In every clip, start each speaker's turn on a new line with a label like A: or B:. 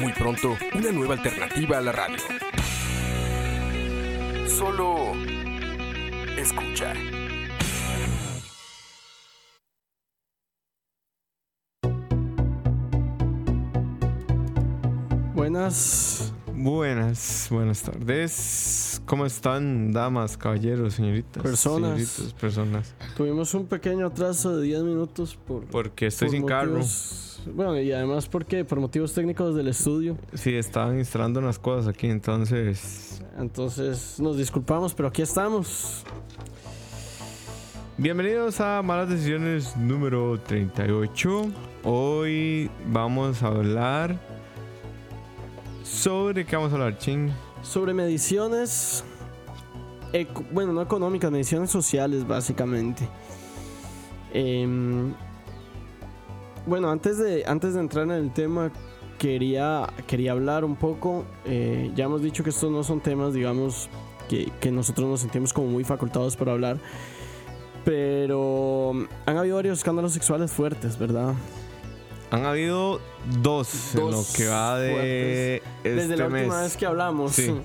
A: Muy pronto, una nueva alternativa a la radio. Solo escucha.
B: Buenas.
C: Buenas, buenas tardes. ¿Cómo están, damas, caballeros, señoritas?
B: Personas.
C: Señoritas, personas.
B: Tuvimos un pequeño atraso de 10 minutos por.
C: Porque estoy
B: por
C: sin carro.
B: Bueno, y además porque por motivos técnicos del estudio.
C: Sí, estaban instalando unas cosas aquí, entonces.
B: Entonces nos disculpamos, pero aquí estamos.
C: Bienvenidos a Malas Decisiones número 38. Hoy vamos a hablar. ¿Sobre qué vamos a hablar, Ching?
B: Sobre mediciones. bueno, no económicas, mediciones sociales, básicamente. Em, bueno, antes de, antes de entrar en el tema, quería, quería hablar un poco. eh, ya hemos dicho que estos no son temas, digamos, que, que nosotros nos sentimos como muy facultados para hablar. Pero han habido varios escándalos sexuales fuertes, ¿verdad?
C: Han habido dos, en lo que va de
B: Desde
C: este
B: la
C: mes.
B: última vez que hablamos.
C: Sí.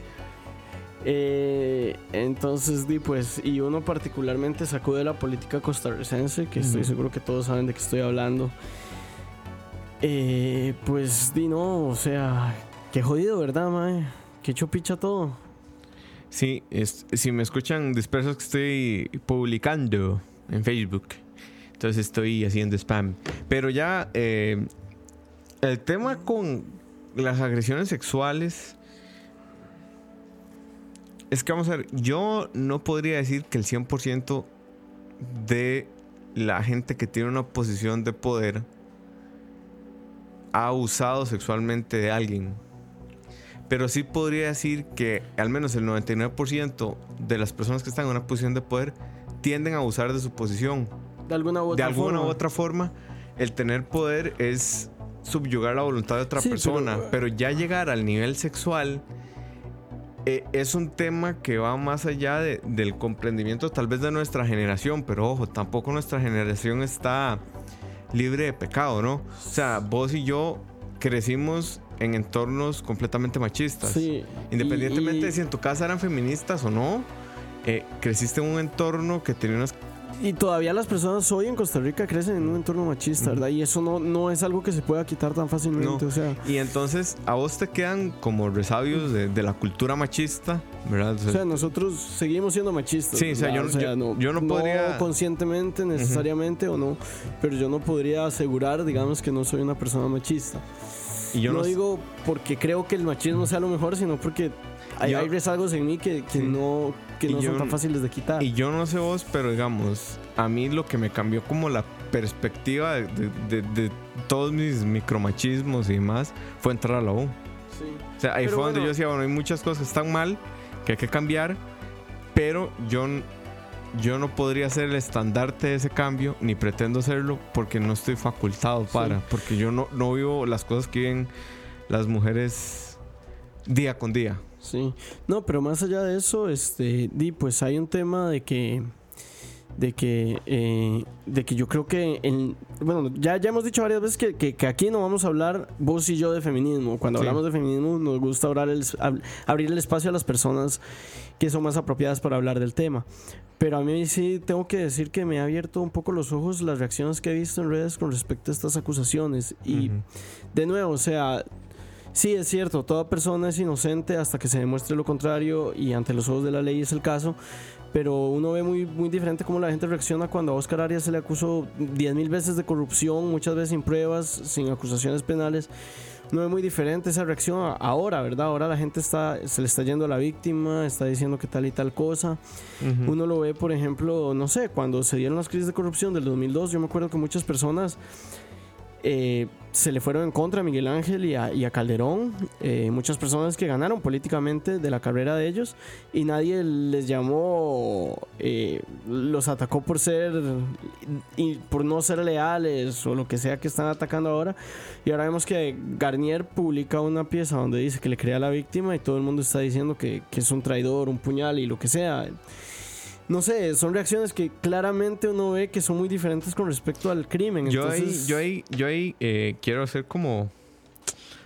B: Eh, entonces, di pues, y uno particularmente sacó de la política costarricense, que estoy seguro que todos saben de qué estoy hablando. Eh, pues, di no, o sea, qué jodido, ¿verdad, mae? Qué chupicha todo.
C: Sí, es- si me escuchan dispersos que estoy publicando en Facebook, entonces estoy haciendo spam. Pero ya eh, el tema con las agresiones sexuales es que vamos a ver, yo no podría decir que el 100% de la gente que tiene una posición de poder ha abusado sexualmente de alguien. Pero sí podría decir que al menos el 99% de las personas que están en una posición de poder tienden a abusar de su posición.
B: De alguna u
C: De
B: otra
C: alguna
B: forma.
C: u otra forma, el tener poder es subyugar la voluntad de otra
B: Sí,
C: persona.
B: pero-
C: Pero, ya llegar al nivel sexual eh, es un tema que va más allá de- del comprendimiento tal vez de nuestra generación. Pero ojo, tampoco nuestra generación está libre de pecado, ¿no? O sea, vos y yo crecimos en entornos completamente machistas.
B: Sí.
C: Independientemente
B: y,
C: de si en tu casa eran feministas o no, eh, creciste en un entorno que tenía unas...
B: y todavía las personas hoy en Costa Rica crecen en un entorno machista, ¿verdad? Y eso no, no es algo que se pueda quitar tan fácilmente.
C: No.
B: O sea,
C: Y entonces a vos te quedan como resabios de, de la cultura machista, ¿verdad? O sea,
B: O sea, nosotros seguimos siendo machistas.
C: Sí, o sea,
B: ¿verdad?
C: yo no- yo- yo no podría-
B: conscientemente necesariamente o no, pero yo no podría asegurar, digamos, que no soy una persona machista.
C: y yo
B: no,
C: no,
B: digo porque creo que el machismo sea lo mejor, sino porque hay,
C: Yo-
B: hay rezagos en mí que, que
C: Sí.
B: no, que no
C: yo
B: son tan fáciles de quitar.
C: Y yo no sé vos, pero digamos, a mí lo que me cambió como la perspectiva de, de- de- de todos mis micromachismos y demás fue entrar a la U.
B: Sí.
C: O sea, ahí
B: Pero
C: fue donde
B: bueno.
C: yo decía, bueno, hay muchas cosas que están mal, que hay que cambiar, pero yo, yo no podría ser el estandarte de ese cambio, ni pretendo serlo, porque no estoy facultado para, porque yo no, no vivo las cosas que viven las mujeres día con día.
B: Sí, no, pero más allá de eso, este, di, pues hay un tema de que, de que, eh, de que yo creo que, en- bueno, ya, ya hemos dicho varias veces que, que- que aquí no vamos a hablar vos y yo de feminismo. Cuando
C: Sí.
B: hablamos de feminismo nos gusta abrir el, ab- abrir el espacio a las personas que son más apropiadas para hablar del tema. Pero a mí sí tengo que decir que me ha abierto un poco los ojos las reacciones que he visto en redes con respecto a estas acusaciones. Y de nuevo, o sea, sí es cierto, toda persona es inocente hasta que se demuestre lo contrario y ante los ojos de la ley es el caso, pero uno ve muy, muy diferente cómo la gente reacciona cuando a Oscar Arias se le acusó 10 mil veces de corrupción, muchas veces sin pruebas, sin acusaciones penales. No es muy diferente esa reacción ahora, ¿verdad? Ahora la gente está, se le está yendo a la víctima, está diciendo que tal y tal cosa. Uno lo ve, por ejemplo, no sé, cuando se dieron las crisis de corrupción del 2002, yo me acuerdo que muchas personas eh, se le fueron en contra a Miguel Ángel y a, Calderón, eh, muchas personas que ganaron políticamente de la carrera de ellos y nadie les llamó, eh, los atacó por ser y por no ser leales o lo que sea que están atacando ahora. Y ahora vemos que Garnier publica una pieza donde dice que le crea a la víctima y todo el mundo está diciendo que es un traidor, un puñal y lo que sea no sé, son reacciones que claramente uno ve que son muy diferentes con respecto al crimen.
C: Yo
B: Entonces,
C: ahí, yo ahí, yo ahí eh, quiero hacer como.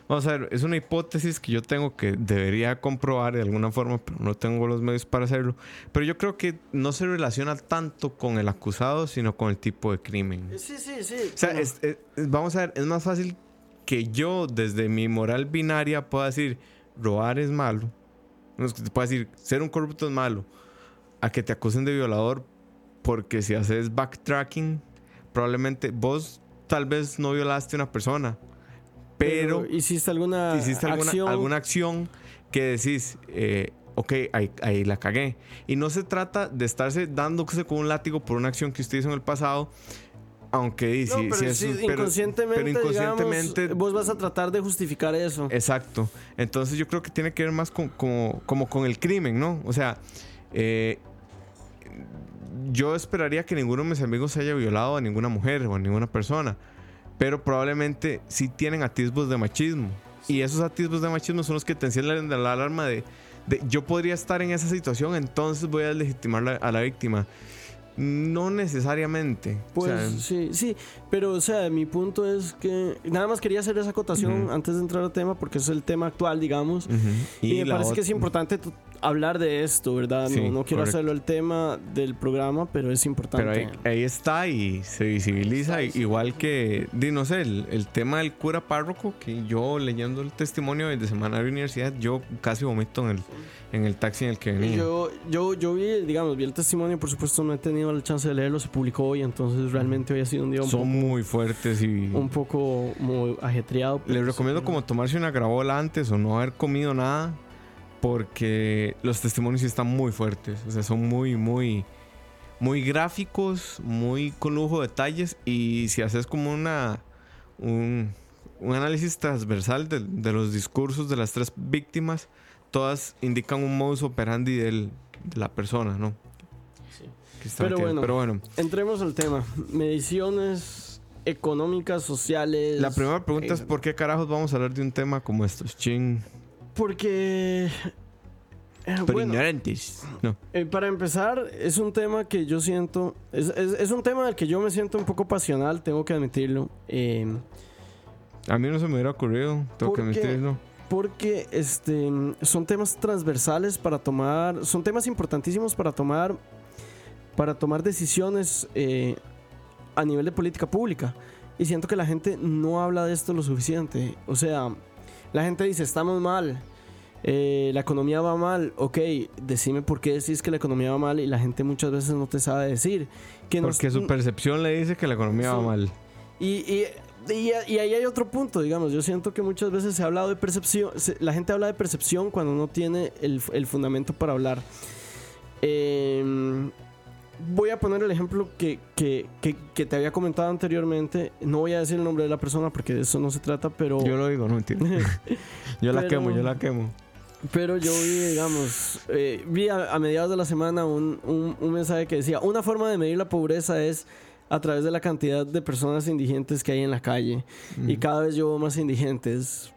C: Vamos a ver, es una hipótesis que yo tengo que debería comprobar de alguna forma, pero no tengo los medios para hacerlo. Pero yo creo que no se relaciona tanto con el acusado, sino con el tipo de crimen.
B: Sí, sí, sí.
C: O sea, es- es- vamos a ver, es más fácil que yo, desde mi moral binaria, pueda decir robar es malo. No pueda decir ser un corrupto es malo. A que te acusen de violador, porque si haces backtracking, probablemente vos tal vez no violaste a una persona, pero,
B: hiciste alguna
C: hiciste alguna
B: acción.
C: alguna acción que decís, eh, ok, ahí, ahí la cagué. Y no se trata de estarse dándose con un látigo por una acción que usted hizo en el pasado, aunque
B: No,
C: sí,
B: pero
C: sí un- pero-
B: inconscientemente,
C: pero inconscientemente
B: digamos, vos vas a tratar de justificar eso.
C: Exacto. Entonces yo creo que tiene que ver más con, como, como con el crimen, ¿no? O sea, eh, yo esperaría que ninguno de mis amigos haya violado a ninguna mujer o a ninguna persona. Pero probablemente sí tienen atisbos de machismo. Y esos atisbos de machismo son los que te encienden la alarma de, de yo podría estar en esa situación, entonces voy a legitimar la- a la víctima. No necesariamente. O
B: Pues
C: sea,
B: sí, sí, pero o sea, mi punto es que nada más quería hacer esa acotación antes de entrar al tema porque es el tema actual, digamos.
C: ujú.
B: Y, me parece que es importante hablar de esto, ¿verdad?
C: Sí,
B: no, no quiero
C: correcto.
B: hacerlo el tema del programa, pero es importante.
C: Pero ahí, ahí está y se visibiliza,
B: Está
C: igual que, di, no sé, el, el tema del cura párroco, que yo leyendo el testimonio de Semanario Universidad, yo casi vomito en el, en el taxi en el que venía.
B: Yo, yo, yo vi, digamos, vi el testimonio, por supuesto no he tenido la chance de leerlo, se publicó hoy, entonces realmente hoy ha sido un día un,
C: Son
B: poco,
C: muy fuertes y
B: un poco muy ajetreado.
C: les
B: sí.
C: recomiendo como tomarse una grabola antes o no haber comido nada, porque los testimonios sí están muy fuertes, o sea, son muy, muy... Muy gráficos, muy con lujo de detalles y si haces como una un, un análisis transversal de, de los discursos de las tres víctimas, todas indican un modus operandi del- de la persona, ¿no?
B: Sí. Pero bueno.
C: Pero bueno,
B: Entremos al tema. Mediciones económicas, sociales.
C: la primera pregunta es
B: eh,
C: ¿por qué carajos vamos a hablar de un tema como estos? Ching.
B: Porque... eh,
C: Por
B: bueno,
C: ignorantes. No.
B: eh, para empezar, es un tema que yo siento... Es, es- es un tema del que yo me siento un poco pasional, tengo que admitirlo. Eh,
C: A mí no se me hubiera ocurrido, tengo que admitirlo.
B: porque este, son temas transversales para tomar... Son temas importantísimos para tomar... Para tomar decisiones eh, a nivel de política pública. Y siento que la gente no habla de esto lo suficiente. O sea, la gente dice, estamos mal. eh, la economía va mal. Ok, decime por qué decís que la economía va mal y la gente muchas veces no te sabe decir. Que nos-
C: Porque su percepción le dice que la economía va mal.
B: y, y, y- y ahí hay otro punto, digamos. Yo siento que muchas veces se ha hablado de percepción. se- la gente habla de percepción cuando no tiene el, el fundamento para hablar. Em, voy a poner el ejemplo que, que- que- que te había comentado anteriormente. No voy a decir el nombre de la persona porque de eso no se trata, pero.
C: Yo lo digo, no entiendo. Yo la
B: Pero-
C: quemo, yo la quemo.
B: Pero yo vi, digamos, eh, vi a, a mediados de la semana un, un- un mensaje que decía, una forma de medir la pobreza es a través de la cantidad de personas indigentes que hay en la calle. Y
C: Mm.
B: cada vez yo veo más indigentes.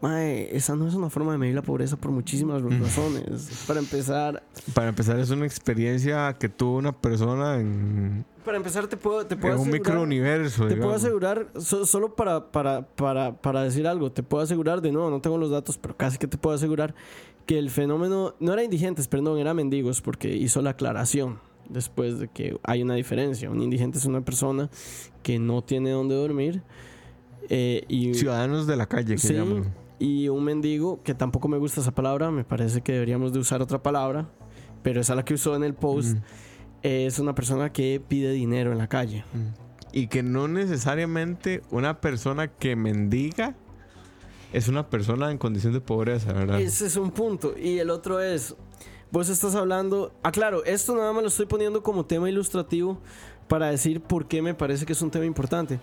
B: Mae, esa no es una forma de medir la pobreza por muchísimas razones. Para empezar,
C: Para empezar, es una experiencia que tuvo una persona en,
B: para empezar te puedo, te puedo
C: en un
B: asegurar-
C: microuniverso.
B: Te puedo asegurar, so- solo para, para, para, para decir algo, te puedo asegurar, de nuevo, no tengo los datos, pero casi que te puedo asegurar que el fenómeno, no era indigentes, perdón, era mendigos, porque hizo la aclaración después de que hay una diferencia. Un indigente es una persona que no tiene dónde dormir eh, y,
C: Ciudadanos de la calle, que
B: Sí.
C: llaman.
B: Y un mendigo, que tampoco me gusta esa palabra, me parece que deberíamos de usar otra palabra, pero esa la que usó en el post,
C: Mm.
B: es una persona que pide dinero en la calle.
C: Y que no necesariamente una persona que mendiga es una persona en condición de pobreza, ¿verdad?
B: Ese es un punto. Y el otro es, vos estás hablando, ah, claro, esto nada más lo estoy poniendo como tema ilustrativo para decir por qué me parece que es un tema importante.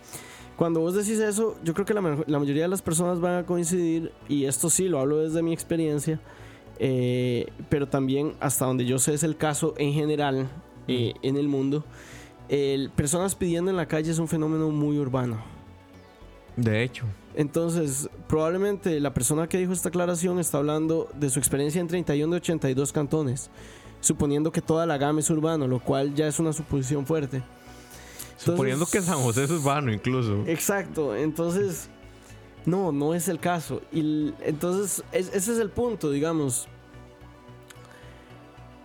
B: Cuando vos decís eso, yo creo que la, la mayoría de las personas van a coincidir, y esto sí lo hablo desde mi experiencia, eh, pero también hasta donde yo sé es el caso en general eh, en el mundo. El, personas pidiendo en la calle es un fenómeno muy urbano.
C: De hecho.
B: Entonces, probablemente la persona que dijo esta aclaración está hablando de su experiencia en 31 de 82 cantones, suponiendo que toda la gama es urbano, lo cual ya es una suposición fuerte.
C: Suponiendo que San José es urbano incluso.
B: Exacto, entonces no, no es el caso. Y entonces es- ese es el punto, digamos.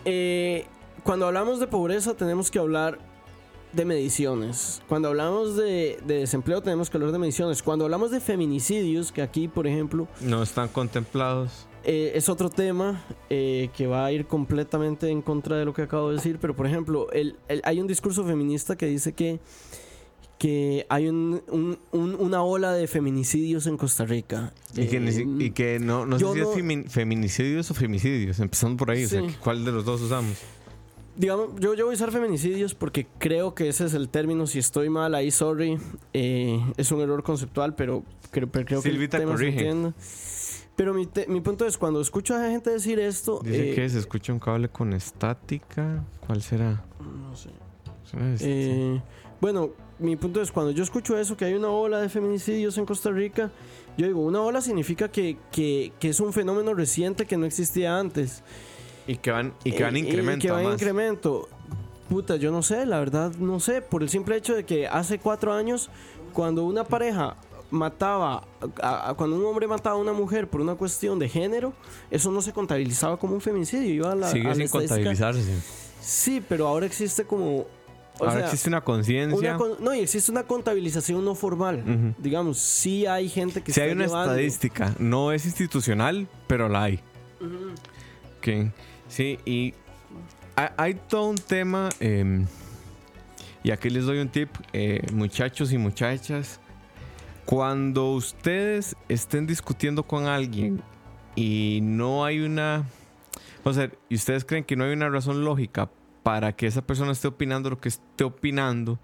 B: Eh, cuando hablamos de pobreza tenemos que hablar de mediciones. Cuando hablamos de, de desempleo tenemos que hablar de mediciones. Cuando hablamos de feminicidios, que aquí, por ejemplo,
C: No están contemplados.
B: Eh, es otro tema eh, que va a ir completamente en contra de lo que acabo de decir, pero por ejemplo, el- el- hay un discurso feminista que dice que, que hay un- un- un- una ola de feminicidios en Costa Rica.
C: Y que,
B: Eh,
C: y que no, no sé si
B: no-
C: es femi- feminicidios o femicidios, empezando por ahí. O sea. ¿cuál de los dos usamos?
B: digamos, yo, yo voy a usar feminicidios porque creo que ese es el término. Si estoy mal ahí, sorry. Eh, es un error conceptual, pero creo, pero creo
C: Silvita
B: que el tema se
C: corrige.
B: entiende. Pero mi, te- mi punto es, cuando escucho a gente decir esto...
C: Dice
B: eh,
C: que se escucha un cable con estática. ¿Cuál será?
B: no sé.
C: ¿Será este?
B: Eh, bueno, mi punto es, cuando yo escucho eso, que hay una ola de feminicidios en Costa Rica, yo digo, una ola significa que, que- que es un fenómeno reciente que no existía antes.
C: y que van, y que van
B: Eh,
C: incremento.
B: que va en
C: además.
B: incremento. Puta, yo no sé, la verdad no sé, por el simple hecho de que hace cuatro años, cuando una pareja mataba, a- a- cuando un hombre mataba a una mujer por una cuestión de género, eso no se contabilizaba como un feminicidio. Iba a la,
C: Sigue sin contabilizarse.
B: Sí, pero ahora existe como... o
C: Ahora
B: sea,
C: existe una conciencia.
B: con- no, y existe una contabilización no formal. Digamos, sí hay gente que
C: Si
B: está
C: hay una
B: llevando-
C: estadística, no es institucional, pero la hay. Ok. Sí, y hay, hay todo un tema, eh, y aquí les doy un tip, eh, muchachos y muchachas. Cuando ustedes estén discutiendo con alguien y no hay una... O sea, y ustedes creen que no hay una razón lógica para que esa persona esté opinando lo que esté opinando,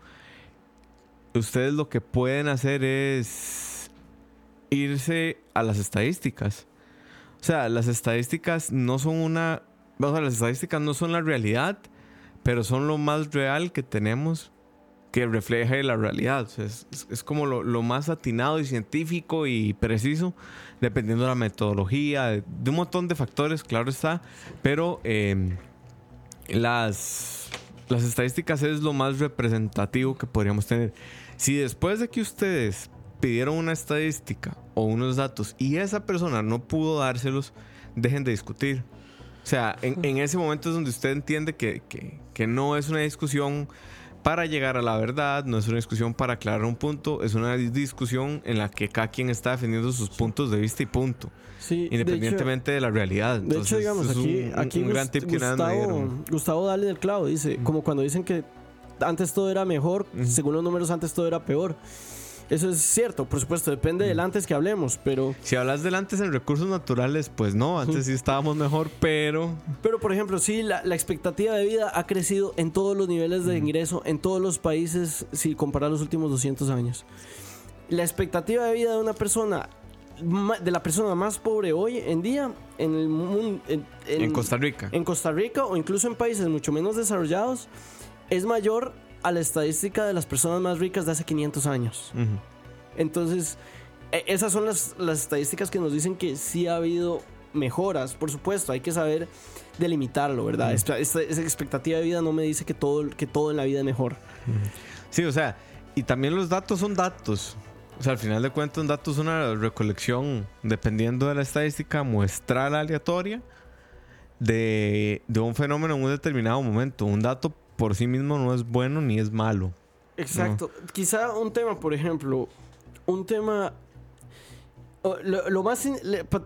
C: ustedes lo que pueden hacer es irse a las estadísticas. O sea, las estadísticas no son una... O sea, las estadísticas no son la realidad, pero son lo más real que tenemos que refleja la realidad. O sea, es- es como lo, lo más atinado y científico y preciso, dependiendo de la metodología, de, de un montón de factores, claro está. Pero eh, las, las estadísticas es lo más representativo que podríamos tener. Si después de que ustedes pidieron una estadística o unos datos y esa persona no pudo dárselos, dejen de discutir. O sea, en, en ese momento es donde usted entiende que, que- que no es una discusión para llegar a la verdad, no es una discusión para aclarar un punto, es una discusión en la que cada quien está defendiendo sus puntos de vista y punto,
B: Sí, de hecho-
C: independientemente de, la realidad.
B: De hecho, digamos,
C: es
B: aquí,
C: un, un-
B: aquí
C: un gran tip que nada
B: Gustavo,
C: dieron.
B: Gustavo Dale del Clavo dice, como cuando dicen que antes todo era mejor, según los números antes todo era peor. Eso es cierto, por supuesto, depende del antes que hablemos, pero,
C: Si hablas del antes en recursos naturales, pues no, antes sí estábamos mejor, pero
B: pero por ejemplo, sí, la, la expectativa de vida ha crecido en todos los niveles de ingreso, en todos los países, si comparar los últimos 200 años. La expectativa de vida de una persona, de la persona más pobre hoy en día, en el mundo, en, en-
C: en Costa Rica.
B: en Costa Rica o incluso en países mucho menos desarrollados, es mayor a la estadística de las personas más ricas de hace 500 años. Entonces, e- esas son las, las estadísticas que nos dicen que sí ha habido mejoras. Por supuesto, hay que saber delimitarlo, ¿verdad? Esta, esta- esa expectativa de vida no me dice que todo, que todo en la vida es mejor.
C: Sí, o sea, y también los datos son datos. O sea, al final de cuentas, un dato es una recolección, dependiendo de la estadística, muestral aleatoria de, de un fenómeno en un determinado momento. Un dato por sí mismo no es bueno ni es malo.
B: Exacto. Quizá un tema, por ejemplo, un tema... Lo, lo más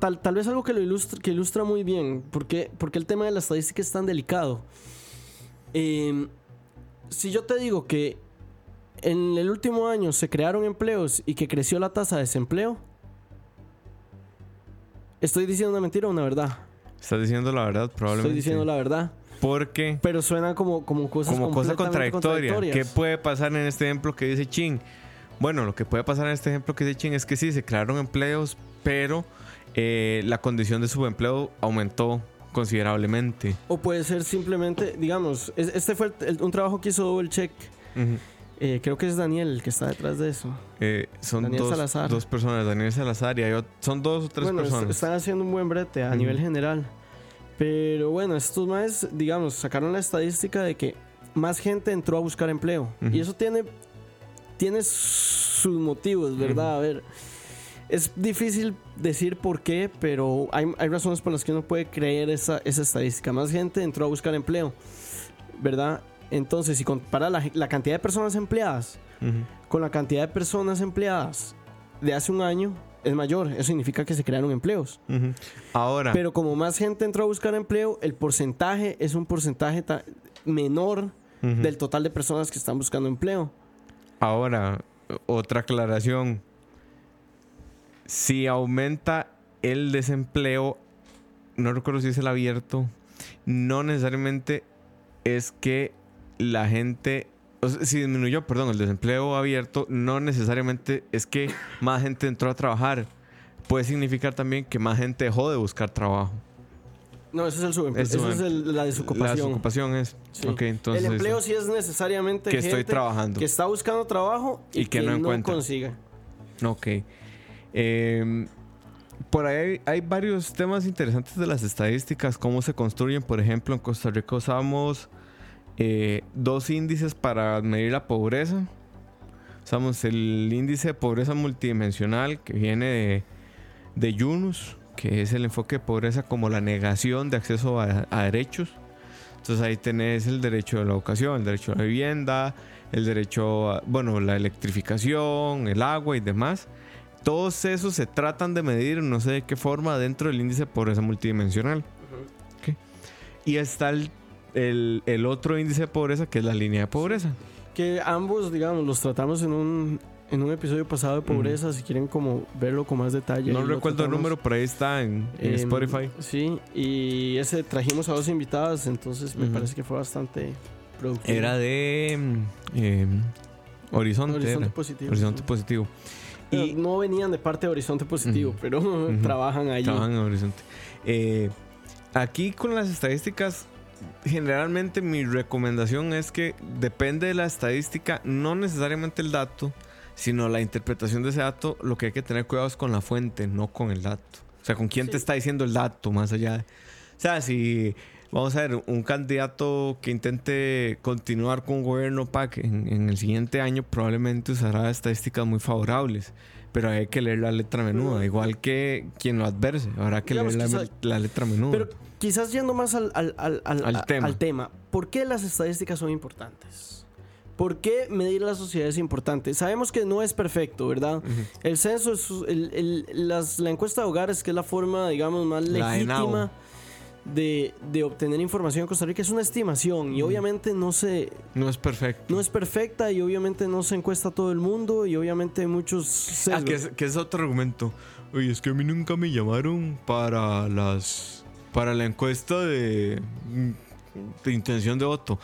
B: tal, tal vez algo que lo ilustra, que ilustra muy bien porque, porque el tema de la estadística es tan delicado Eh, si yo te digo que en el último año se crearon empleos y que creció la tasa de desempleo estoy diciendo una mentira o una verdad
C: Estás diciendo la verdad, probablemente.
B: estoy diciendo la verdad
C: Porque,
B: pero suena como, como cosas
C: como cosa contradictoria, ¿qué
B: contradictorias.
C: puede pasar en este ejemplo que dice Chin? Bueno, lo que puede pasar en este ejemplo que se echen es que sí, se crearon empleos, pero eh, la condición de subempleo aumentó considerablemente.
B: O puede ser simplemente, digamos, es- este fue el- el- un trabajo que hizo el check.
C: Ujú.
B: Eh, creo que es Daniel el que está detrás de eso.
C: Eh, son
B: Daniel
C: dos,
B: Salazar.
C: dos personas, Daniel Salazar y hay son dos o tres
B: bueno,
C: personas.
B: están haciendo un buen brete a
C: Ujú.
B: nivel general. Pero bueno, estos más, digamos, sacaron la estadística de que más gente entró a buscar empleo. Y eso tiene, tiene sus motivos, ¿verdad? A ver, es difícil decir por qué, pero hay, hay razones por las que uno puede creer esa, esa estadística. Más gente entró a buscar empleo, ¿verdad? Entonces, si compara la, la cantidad de personas empleadas con la cantidad de personas empleadas de hace un año, es mayor. Eso significa que se crearon empleos.
C: Ahora,
B: Pero como más gente entró a buscar empleo, el porcentaje es un porcentaje ta- menor del total de personas que están buscando empleo.
C: ahora otra aclaración. Si aumenta el desempleo, no recuerdo si es el abierto, no necesariamente es que la gente, o sea, si disminuyó, perdón, el desempleo abierto, no necesariamente es que más gente entró a trabajar. Puede significar también que más gente dejó de buscar trabajo.
B: No, ese es el subempleo. Eso es
C: subem-
B: el- la
C: La
B: desocupación.
C: desocupación es.
B: Sí.
C: Ok, entonces.
B: el empleo sí es necesariamente
C: que estoy trabajando.
B: que está buscando trabajo y,
C: Y que no encuentra.
B: consigue.
C: Ok. Eh, por ahí hay, hay varios temas interesantes de las estadísticas, cómo se construyen. Por ejemplo, en Costa Rica usamos eh, dos índices para medir la pobreza. Usamos el índice de pobreza multidimensional que viene de, de Yunus, que es el enfoque de pobreza como la negación de acceso a, a derechos. Entonces ahí tenés el derecho a la educación, el derecho a la vivienda, el derecho a, bueno, la electrificación, el agua y demás. Todos esos se tratan de medir, no sé de qué forma, dentro del índice de pobreza multidimensional. Ok. Y está el, el- el otro índice de pobreza, que es la línea de pobreza.
B: Que ambos, digamos, los tratamos en un, en un episodio pasado de pobreza. Si quieren como verlo con más detalle.
C: No recuerdo el número, pero ahí está en, en Spotify.
B: Sí, y ese trajimos a dos invitadas, entonces me parece que fue bastante productivo.
C: Era de mm, em, Horizonte.
B: Horizonte
C: era.
B: Positivo.
C: Horizonte
B: sí.
C: Positivo. Y
B: no venían de parte de Horizonte Positivo, pero trabajan allí.
C: trabajan en Horizonte. Eh, aquí con las estadísticas, generalmente mi recomendación es que depende de la estadística, no necesariamente el dato, sino la interpretación de ese dato. Lo que hay que tener cuidado es con la fuente, no con el dato. O sea, con quién te está diciendo el dato, más allá de. O sea, si vamos a ver un candidato que intente continuar con un gobierno PAC en, en el siguiente año, probablemente usará estadísticas muy favorables. Pero hay que leer la letra menuda,
B: Mm.
C: igual que quien lo adverse. Habrá que
B: Digamos,
C: leer la, la letra menuda.
B: Pero quizás yendo más al, al- al- al-
C: tema.
B: ¿por qué las estadísticas son importantes? ¿Por qué medir la sociedad es importante? Sabemos que no es perfecto, ¿verdad? El censo es el- el- las- la encuesta de hogares, que es la forma, digamos, más legítima de, de obtener información en Costa Rica, es una estimación y
C: obviamente
B: obviamente no se,
C: No es perfecto.
B: no es perfecta y obviamente no se encuesta a todo el mundo y obviamente hay muchos
C: Ah, que es, que es otro argumento. Oye, es que a mí nunca me llamaron para las. Para la encuesta de. de intención de voto.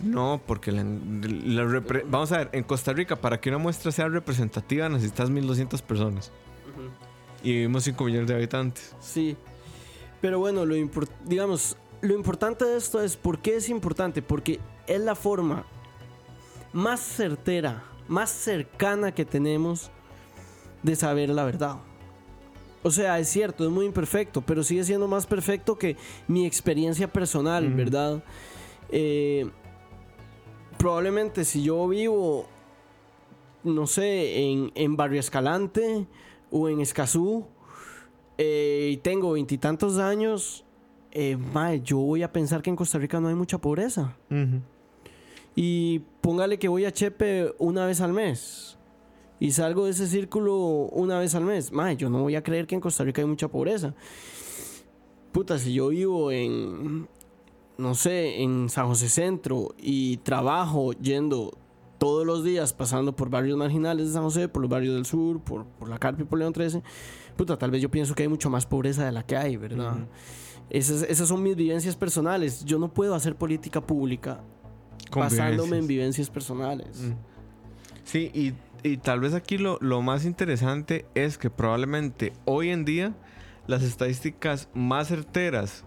C: No, porque la, la repre- vamos a ver, en Costa Rica, para que una muestra sea representativa, necesitas 1200 personas. Y vivimos 5 millones de habitantes.
B: Sí. Pero bueno, lo digamos, lo importante de esto es por qué es importante, porque es la forma más certera, más cercana que tenemos de saber la verdad. O sea, es cierto, es muy imperfecto, pero sigue siendo más perfecto que mi experiencia personal. ¿verdad? Eh, probablemente si yo vivo, no sé, en, en Barrio Escalante o en Escazú, eh, y tengo veintitantos años, eh, yo voy a pensar que en Costa Rica no hay mucha pobreza. Y póngale que voy a Chepe una vez al mes. Y salgo de ese círculo una vez al mes. Mae, yo no voy a creer que en Costa Rica hay mucha pobreza. Puta, si yo vivo en, no sé, en San José Centro y trabajo yendo todos los días pasando por barrios marginales de San José, por los barrios del sur, por, por la Carpio y por León 13, puta, tal vez yo pienso que hay mucho más pobreza de la que hay, ¿verdad?
C: Ujú.
B: esas, esas son mis vivencias personales. Yo no puedo hacer política pública basándome en vivencias personales.
C: Sí, y y tal vez aquí lo, lo más interesante es que probablemente hoy en día las estadísticas más certeras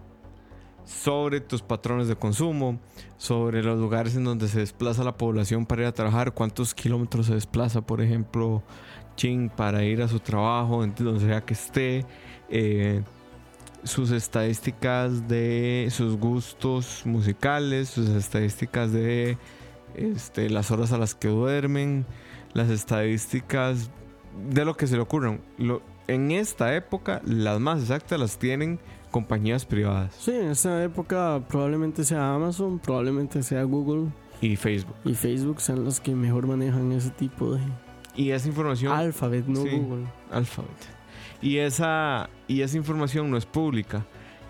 C: sobre tus patrones de consumo, sobre los lugares en donde se desplaza la población para ir a trabajar, cuántos kilómetros se desplaza, por ejemplo, Ching para ir a su trabajo, donde sea que esté, eh, sus estadísticas de sus gustos musicales, sus estadísticas de este, las horas a las que duermen, las estadísticas de lo que se le ocurran. en esta época, las más exactas las tienen compañías privadas.
B: Sí, en esta época probablemente sea Amazon, probablemente sea Google.
C: Y Facebook.
B: Y Facebook sean los que mejor manejan ese tipo de...
C: Y esa información...
B: Alphabet, no Google.
C: Alphabet. Y esa, y esa información no es pública.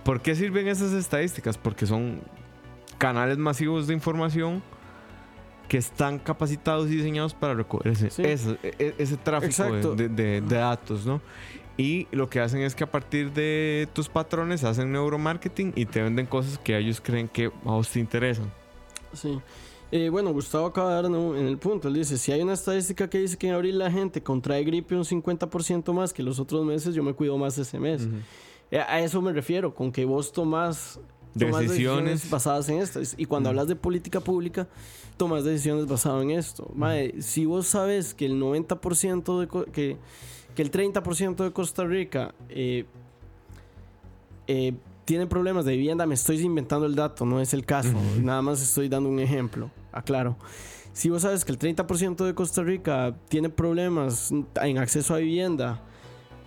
C: ¿Por qué sirven esas estadísticas? Porque son canales masivos de información que están capacitados y diseñados para recoger ese, ese, e, tráfico de, de, datos, ¿no? Y lo que hacen es que a partir de tus patrones hacen neuromarketing y te venden cosas que ellos creen que a vos te interesan.
B: Sí. Eh, bueno, Gustavo acaba de dar en el punto. Él dice: Si hay una estadística que dice que en abril la gente contrae gripe un 50% más que los otros meses, yo me cuido más ese mes. Eh, a eso me refiero, con que vos tomás, decisiones. basadas en esto. Y cuando hablas de política pública, tomas decisiones basadas en esto. si vos sabes que el 90% de. que que el 30% de Costa Rica eh, eh, tiene problemas de vivienda, me estoy inventando el dato, no es el caso, nada más estoy dando un ejemplo, aclaro. Si vos sabes que el 30% de Costa Rica tiene problemas en acceso a vivienda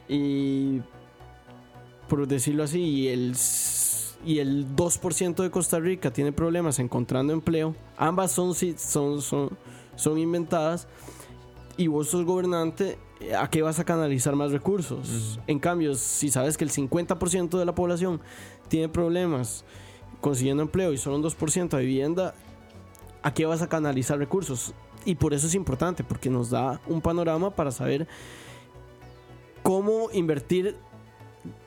B: y, por decirlo así, el, y el 2% de Costa Rica tiene problemas encontrando empleo, ambas son, son, son, son inventadas y vos sos gobernante ¿a qué vas a canalizar más recursos? En cambio, si sabes que el 50% de la población tiene problemas consiguiendo empleo y solo un 2% de vivienda, ¿a qué vas a canalizar recursos? Y por eso es importante, porque nos da un panorama para saber cómo invertir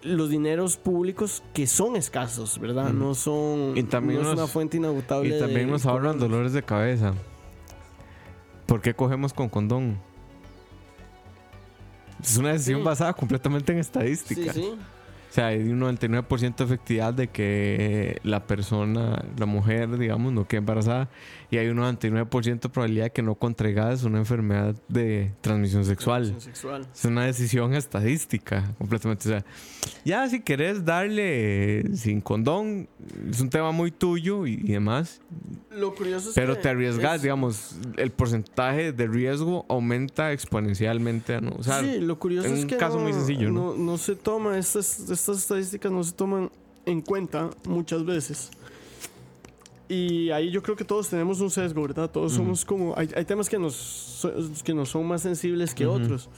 B: los dineros públicos que son escasos, ¿verdad? No son
C: y también
B: una fuente inagotable.
C: Y también nos ahorran dolores de cabeza. ¿Por qué cogemos con condón? Es una decisión basada completamente en estadística. Sí, sí. O sea, hay un 99% de efectividad de que la persona, la mujer, digamos, no quede embarazada. Y hay un 99% de probabilidad de que no contraigas una enfermedad de transmisión sexual. Es una decisión estadística, completamente. O sea, ya si querés darle sin condón, es un tema muy tuyo y, demás.
B: Lo curioso es
C: Pero te arriesgas, digamos, el porcentaje de riesgo aumenta exponencialmente. ¿no? O sea,
B: sí, lo curioso es que.
C: un caso muy sencillo,
B: ¿no? No, se toma, estas, estas estadísticas no se toman en cuenta muchas veces. Y ahí yo creo que todos tenemos un sesgo, ¿verdad? Todos somos como... Hay, hay, temas que nos, que nos son más sensibles que otros.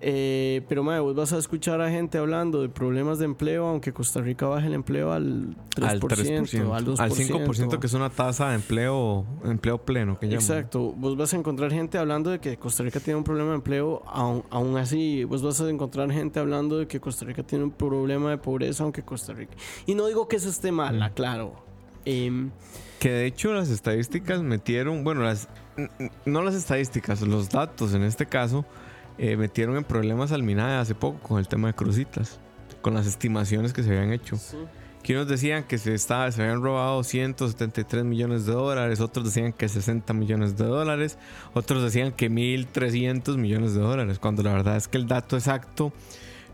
B: Eh, pero, madre, vos vas a escuchar a gente hablando de problemas de empleo, aunque Costa Rica baje el empleo al 3%, al, 3%, al 2%.
C: Al 5%, que es una tasa de empleo, empleo pleno. Que
B: Exacto. Vos vas a encontrar gente hablando de que Costa Rica tiene un problema de empleo, aún, aún, así, vos vas a encontrar gente hablando de que Costa Rica tiene un problema de pobreza, aunque Costa Rica... Y no digo que eso esté mal, claro Em,
C: que de hecho las estadísticas metieron, bueno, las, no las estadísticas, los datos en este caso, eh, metieron en problemas al MINAE hace poco con el tema de crucitas, con las estimaciones que se habían hecho. Que unos decían que se, estaba, se habían robado 173 millones de dólares, otros decían que 60 millones de dólares, otros decían que 1.300 millones de dólares, cuando la verdad es que el dato exacto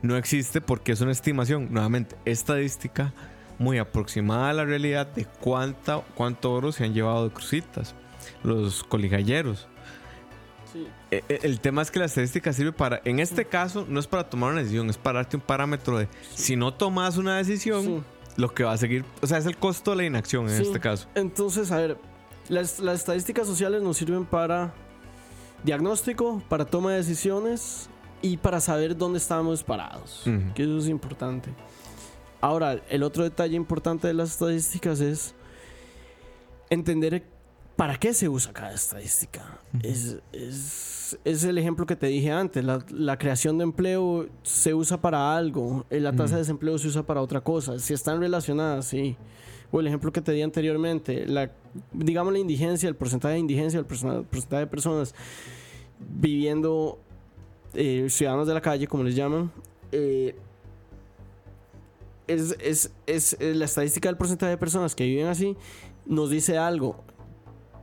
C: no existe porque es una estimación, nuevamente, estadística muy aproximada a la realidad de cuánta, cuánto oro se han llevado de crucitas los coligalleros. E, e, el, tema es que la estadística sirve para, en este caso, no es para tomar una decisión, es para darte un parámetro de si no tomas una decisión, lo que va a seguir, o sea, es el costo de la inacción en este caso.
B: Entonces, a ver, las, estadísticas sociales nos sirven para diagnóstico, para toma de decisiones y para saber dónde estamos parados, que eso es importante. Ahora, el otro detalle importante de las estadísticas es entender para qué se usa cada estadística. es, el ejemplo que te dije antes. La, creación de empleo se usa para algo. Eh, la tasa de desempleo se usa para otra cosa. Si están relacionadas, sí. O el ejemplo que te di anteriormente. La, digamos la indigencia, el porcentaje de indigencia, el porcentaje de personas viviendo eh, ciudadanos de la calle, como les llaman, eh, es, es, es, la estadística del porcentaje de personas que viven así nos dice algo.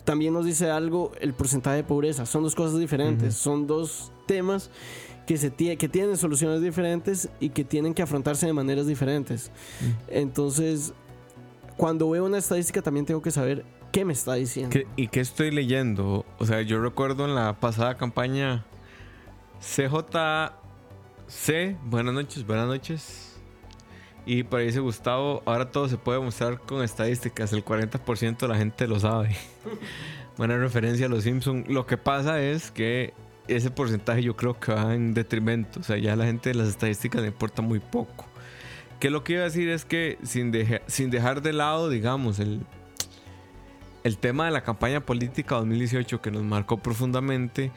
B: También nos dice algo el porcentaje de pobreza. Son dos cosas diferentes. Son dos temas que, se que tienen soluciones diferentes y que tienen que afrontarse de maneras diferentes. Entonces, cuando veo una estadística también tengo que saber qué me está diciendo.
C: ¿Qué- ¿Y qué estoy leyendo? O sea, yo recuerdo en la pasada campaña CJC, buenas noches, buenas noches. Y por ahí dice Gustavo, ahora todo se puede mostrar con estadísticas, el 40% de la gente lo sabe. Buena referencia a los Simpsons. Lo que pasa es que ese porcentaje yo creo que va en detrimento. O sea, ya la gente de las estadísticas le importa muy poco. Que lo que iba a decir es que sin, deje- sin dejar de lado, digamos, el, el tema de la campaña política 2018 que nos marcó profundamente.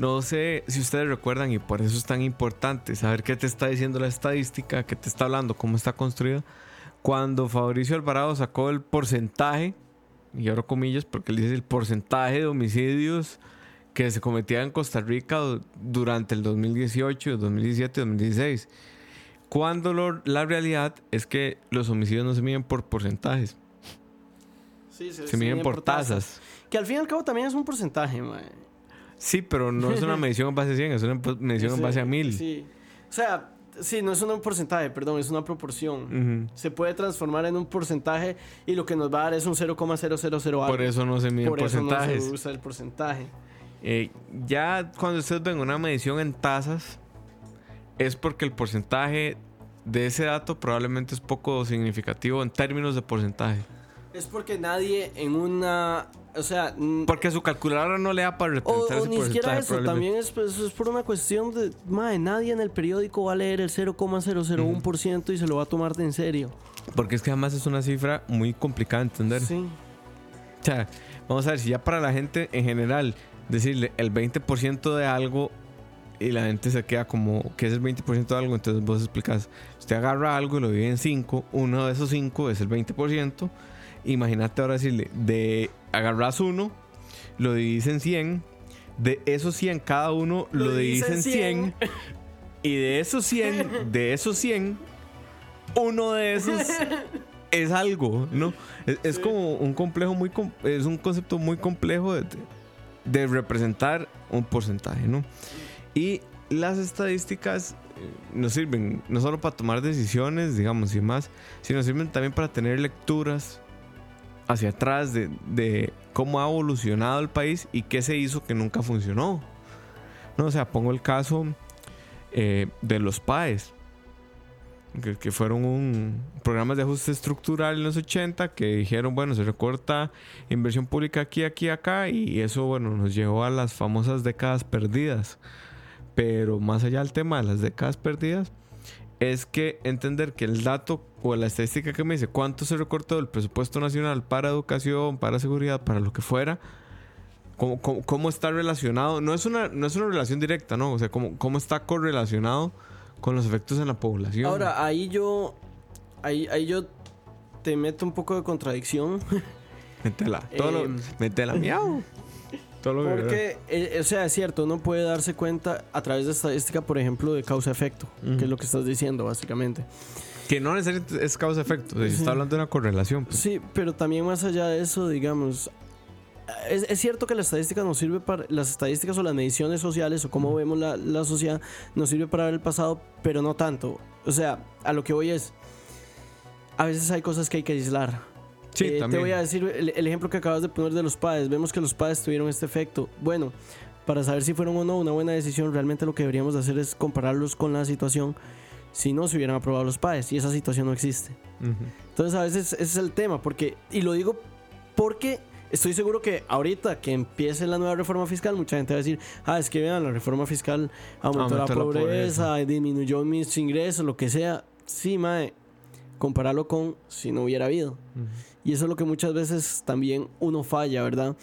C: No sé si ustedes recuerdan y por eso es tan importante saber qué te está diciendo la estadística, qué te está hablando, cómo está construida. Cuando Fabricio Alvarado sacó el porcentaje, y abro comillas porque él dice el porcentaje de homicidios que se cometían en Costa Rica du- durante el 2018, 2017, 2016. Cuando lo- la realidad es que los homicidios no se miden por porcentajes,
B: Sí,
C: se miden por tasas.
B: Que al fin y al cabo también es un porcentaje, mae.
C: Sí, pero no es una medición en base a 100, es una po- medición en base a 1000.
B: Sí. O sea, sí, no es un porcentaje, perdón, es una proporción. Se puede transformar en un porcentaje y lo que nos va a dar es un 0,000 algo.
C: Por eso no se miden
B: Por eso no se usa el porcentaje.
C: Eh, ya cuando ustedes ven una medición en tasas, es porque el porcentaje de ese dato probablemente es poco significativo en términos de porcentaje.
B: Es porque nadie en una. O sea.
C: Porque su calculadora no le da para
B: o,
C: representar
B: o
C: ese
B: ni siquiera eso, también es, pues, es por una cuestión de. Madre, nadie en el periódico va a leer el 0,001% y se lo va a tomar de en serio.
C: Porque es que además es una cifra muy complicada de entender.
B: Sí.
C: O sea, vamos a ver, si ya para la gente en general decirle el 20% de algo y la gente se queda como que es el 20% de algo, entonces vos explicas, usted agarra algo y lo divide en 5, uno de esos 5 es el 20%, imagínate ahora decirle, de agarras uno, lo divides en 100, de esos 100 cada uno lo,
B: Lo
C: divides en
B: divides
C: 100,
B: en
C: y de esos 100, de esos 100, uno de esos es algo, ¿no? Es, es como un complejo muy es un concepto muy complejo de, de representar un porcentaje, ¿no? Y las estadísticas eh, nos sirven no solo para tomar decisiones, digamos, y más, sino sirven también para tener lecturas hacia atrás de, de cómo ha evolucionado el país y qué se hizo que nunca funcionó. No, o sea, pongo el caso eh, de los PAES que, fueron un programas de ajuste estructural en los 80 que dijeron, bueno, se recorta inversión pública aquí, aquí, acá y eso, bueno, nos llevó a las famosas décadas perdidas. Pero más allá del tema de las décadas perdidas, es que entender que el dato o la estadística que me dice cuánto se recortó del presupuesto nacional para educación, para seguridad, para lo que fuera, cómo, cómo- cómo está relacionado, no es, una, no es una relación directa, ¿no? O sea, cómo, cómo está correlacionado con los efectos en la población.
B: Ahora, ahí yo. Ahí, ahí yo te meto un poco de contradicción.
C: Métela. Todo lo-
B: Em.
C: métela, miau. Todo lo que
B: Porque, eh, o sea, es cierto, uno puede darse cuenta a través de estadística, por ejemplo, de causa-efecto, que es lo que estás diciendo, básicamente.
C: Que no necesariamente es causa-efecto. Se está hablando de una correlación. pues.
B: Sí, pero también más allá de eso, digamos, es, es cierto que la estadística nos sirve para, las estadísticas o las mediciones sociales o cómo vemos la, la sociedad, nos sirve para ver el pasado, pero no tanto. O sea, a lo que voy es, a veces hay cosas que hay que aislar.
C: Sí,
B: Eh. Te voy a decir el, el ejemplo que acabas de poner de los padres. Vemos que los padres tuvieron este efecto. Bueno, para saber si fueron o no una buena decisión, realmente lo que deberíamos de hacer es compararlos con la situación si no se hubieran aprobado los padres y esa situación no existe. Entonces a veces ese es el tema, porque, y lo digo porque estoy seguro que ahorita que empiece la nueva reforma fiscal, mucha gente va a decir, ah, es que vean, la reforma fiscal
C: aumentó, la,
B: pobreza, disminuyó mis ingresos, lo que sea. Sí, mae, compararlo con si no hubiera habido. Y eso es lo que muchas veces también uno falla, ¿verdad?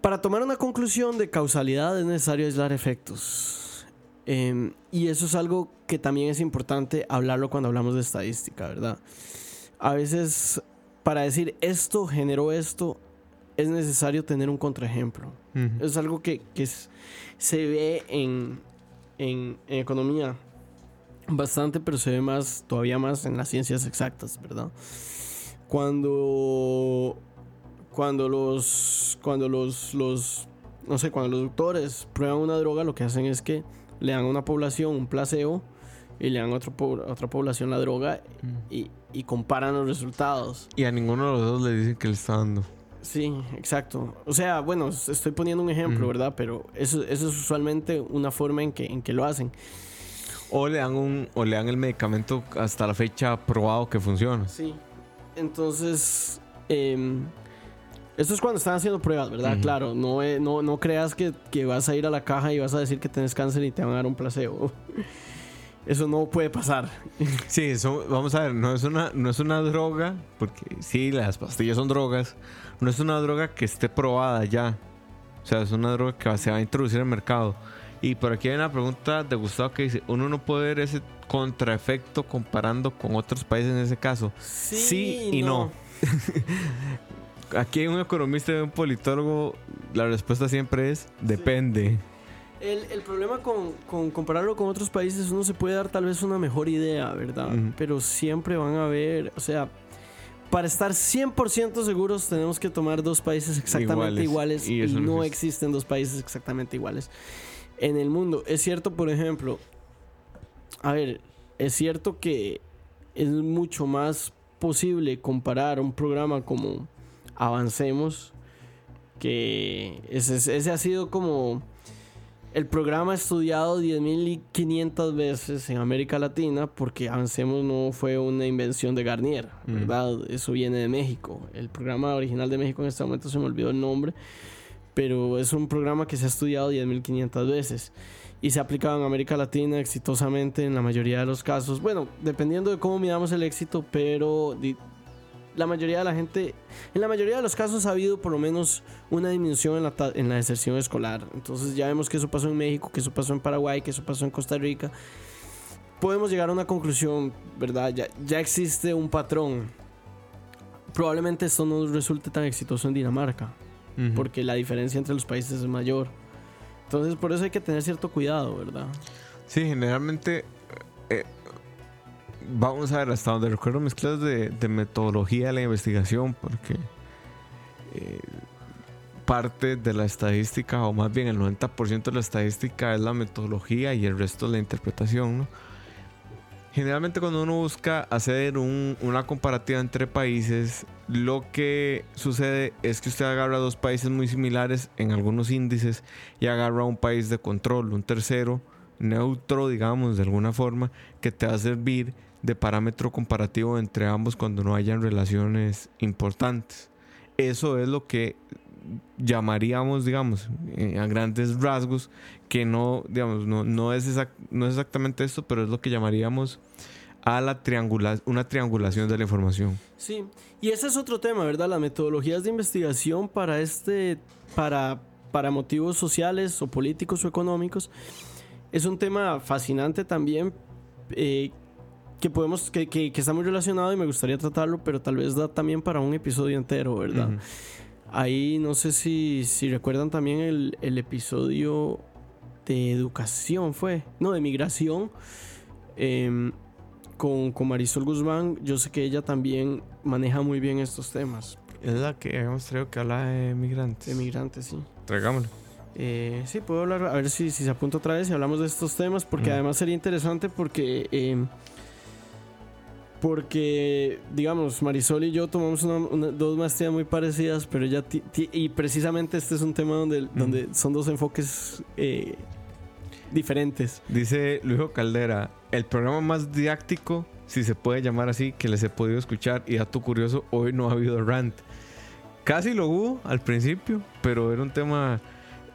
B: Para tomar una conclusión de causalidad es necesario aislar efectos. Em, y eso es algo que también es importante hablarlo cuando hablamos de estadística, ¿verdad? A veces para decir esto generó esto, es necesario tener un contraejemplo.
C: Ujú.
B: Es algo que, que es- se ve en, en- en economía bastante, pero se ve más, todavía más en las ciencias exactas, ¿verdad? Cuando, cuando los, cuando los, los, no sé, cuando los doctores prueban una droga, lo que hacen es que le dan a una población un placebo y le dan a, otro po- a otra población la droga y, y comparan los resultados.
C: Y a ninguno de los dos le dicen que le está dando.
B: Sí, exacto. O sea, bueno, estoy poniendo un ejemplo. ¿verdad? Pero eso, eso es usualmente una forma en que, en que lo hacen.
C: O le dan un, o le dan el medicamento hasta la fecha probado que funciona.
B: Sí. Entonces, em, esto es cuando están haciendo pruebas, ¿verdad? Claro, no, eh, no, no creas que, que vas a ir a la caja y vas a decir que tienes cáncer y te van a dar un placebo. Eso no puede pasar.
C: Sí, eso, vamos a ver, no es una, no es una droga, porque sí, las pastillas son drogas, no es una droga que esté probada ya. O sea, es una droga que se va a introducir al mercado. Y por aquí hay una pregunta de Gustavo que dice, uno no puede ver ese contraefecto comparando con otros países en ese caso. Sí y no. Aquí hay un economista y un politólogo, la respuesta siempre es, depende.
B: El, el problema con, con compararlo con otros países, uno se puede dar tal vez una mejor idea, ¿verdad? Pero siempre van a haber, o sea, para estar 100% seguros tenemos que tomar dos países exactamente
C: Iguales,
B: iguales,
C: y
B: y,
C: no
B: no
C: existe.
B: existen dos países exactamente iguales en el mundo. Es cierto, por ejemplo, a ver, es cierto que es mucho más posible comparar un programa como Avancemos, que ese, ese ha sido como el programa estudiado 10.500 veces en América Latina porque Avancemos no fue una invención de Garnier,
C: Mm.
B: ¿verdad? Eso viene de México. El programa original de México en este momento se me olvidó el nombre, pero es un programa que se ha estudiado 10.500 veces y se ha aplicado en América Latina exitosamente en la mayoría de los casos. Bueno, dependiendo de cómo midamos el éxito, pero la mayoría de la gente, en la mayoría de los casos ha habido por lo menos una disminución en la, en la deserción escolar. Entonces ya vemos que eso pasó en México, que eso pasó en Paraguay, que eso pasó en Costa Rica. Podemos llegar a una conclusión, ¿verdad? Ya, ya existe un patrón. Probablemente esto no resulte tan exitoso en Dinamarca, Porque la diferencia entre los países es mayor. Entonces por eso hay que tener cierto cuidado, ¿verdad?
C: Sí, generalmente. eh, vamos a ver, hasta donde recuerdo mis clases de, de metodología de la investigación, porque eh, parte de la estadística, o más bien el 90% de la estadística es la metodología y el resto es la interpretación, ¿no? Generalmente cuando uno busca hacer un- una comparativa entre países, lo que sucede es que usted agarra dos países muy similares en algunos índices y agarra un país de control, un tercero, neutro, digamos, de alguna forma, que te va a servir de parámetro comparativo entre ambos cuando no hayan relaciones importantes. Eso es lo que llamaríamos, digamos, eh, a grandes rasgos, que no, digamos, no, no, es no es exactamente esto, pero es lo que llamaríamos a la triangula una triangulación de la información.
B: Sí, y ese es otro tema, ¿verdad? Las metodologías de investigación para este, para, para motivos sociales o políticos o económicos, es un tema fascinante también, eh, que podemos, que, que- que está muy relacionado y me gustaría tratarlo, pero tal vez da también para un episodio entero, ¿verdad?
C: Ujú.
B: Ahí no sé si, si recuerdan también el, el episodio de educación, fue, no, de migración, em, con, con Marisol Guzmán. Yo sé que ella también maneja muy bien estos temas
C: Es la que habíamos traído que habla de migrantes.
B: de migrantes, sí.
C: Traigámoslo.
B: Eh, sí, puedo hablar, a ver si, si se apunta otra vez y hablamos de estos temas, porque
C: Mm.
B: además sería interesante porque, eh, porque, digamos, Marisol y yo tomamos una- una- dos maestrías muy parecidas, pero ella, y precisamente este es un tema donde, donde son dos enfoques eh, diferentes.
C: Dice Lujo Caldera, el programa más didáctico, si se puede llamar así, que les he podido escuchar. Y dato curioso, hoy no ha habido rant. Casi lo hubo al principio, pero era un tema...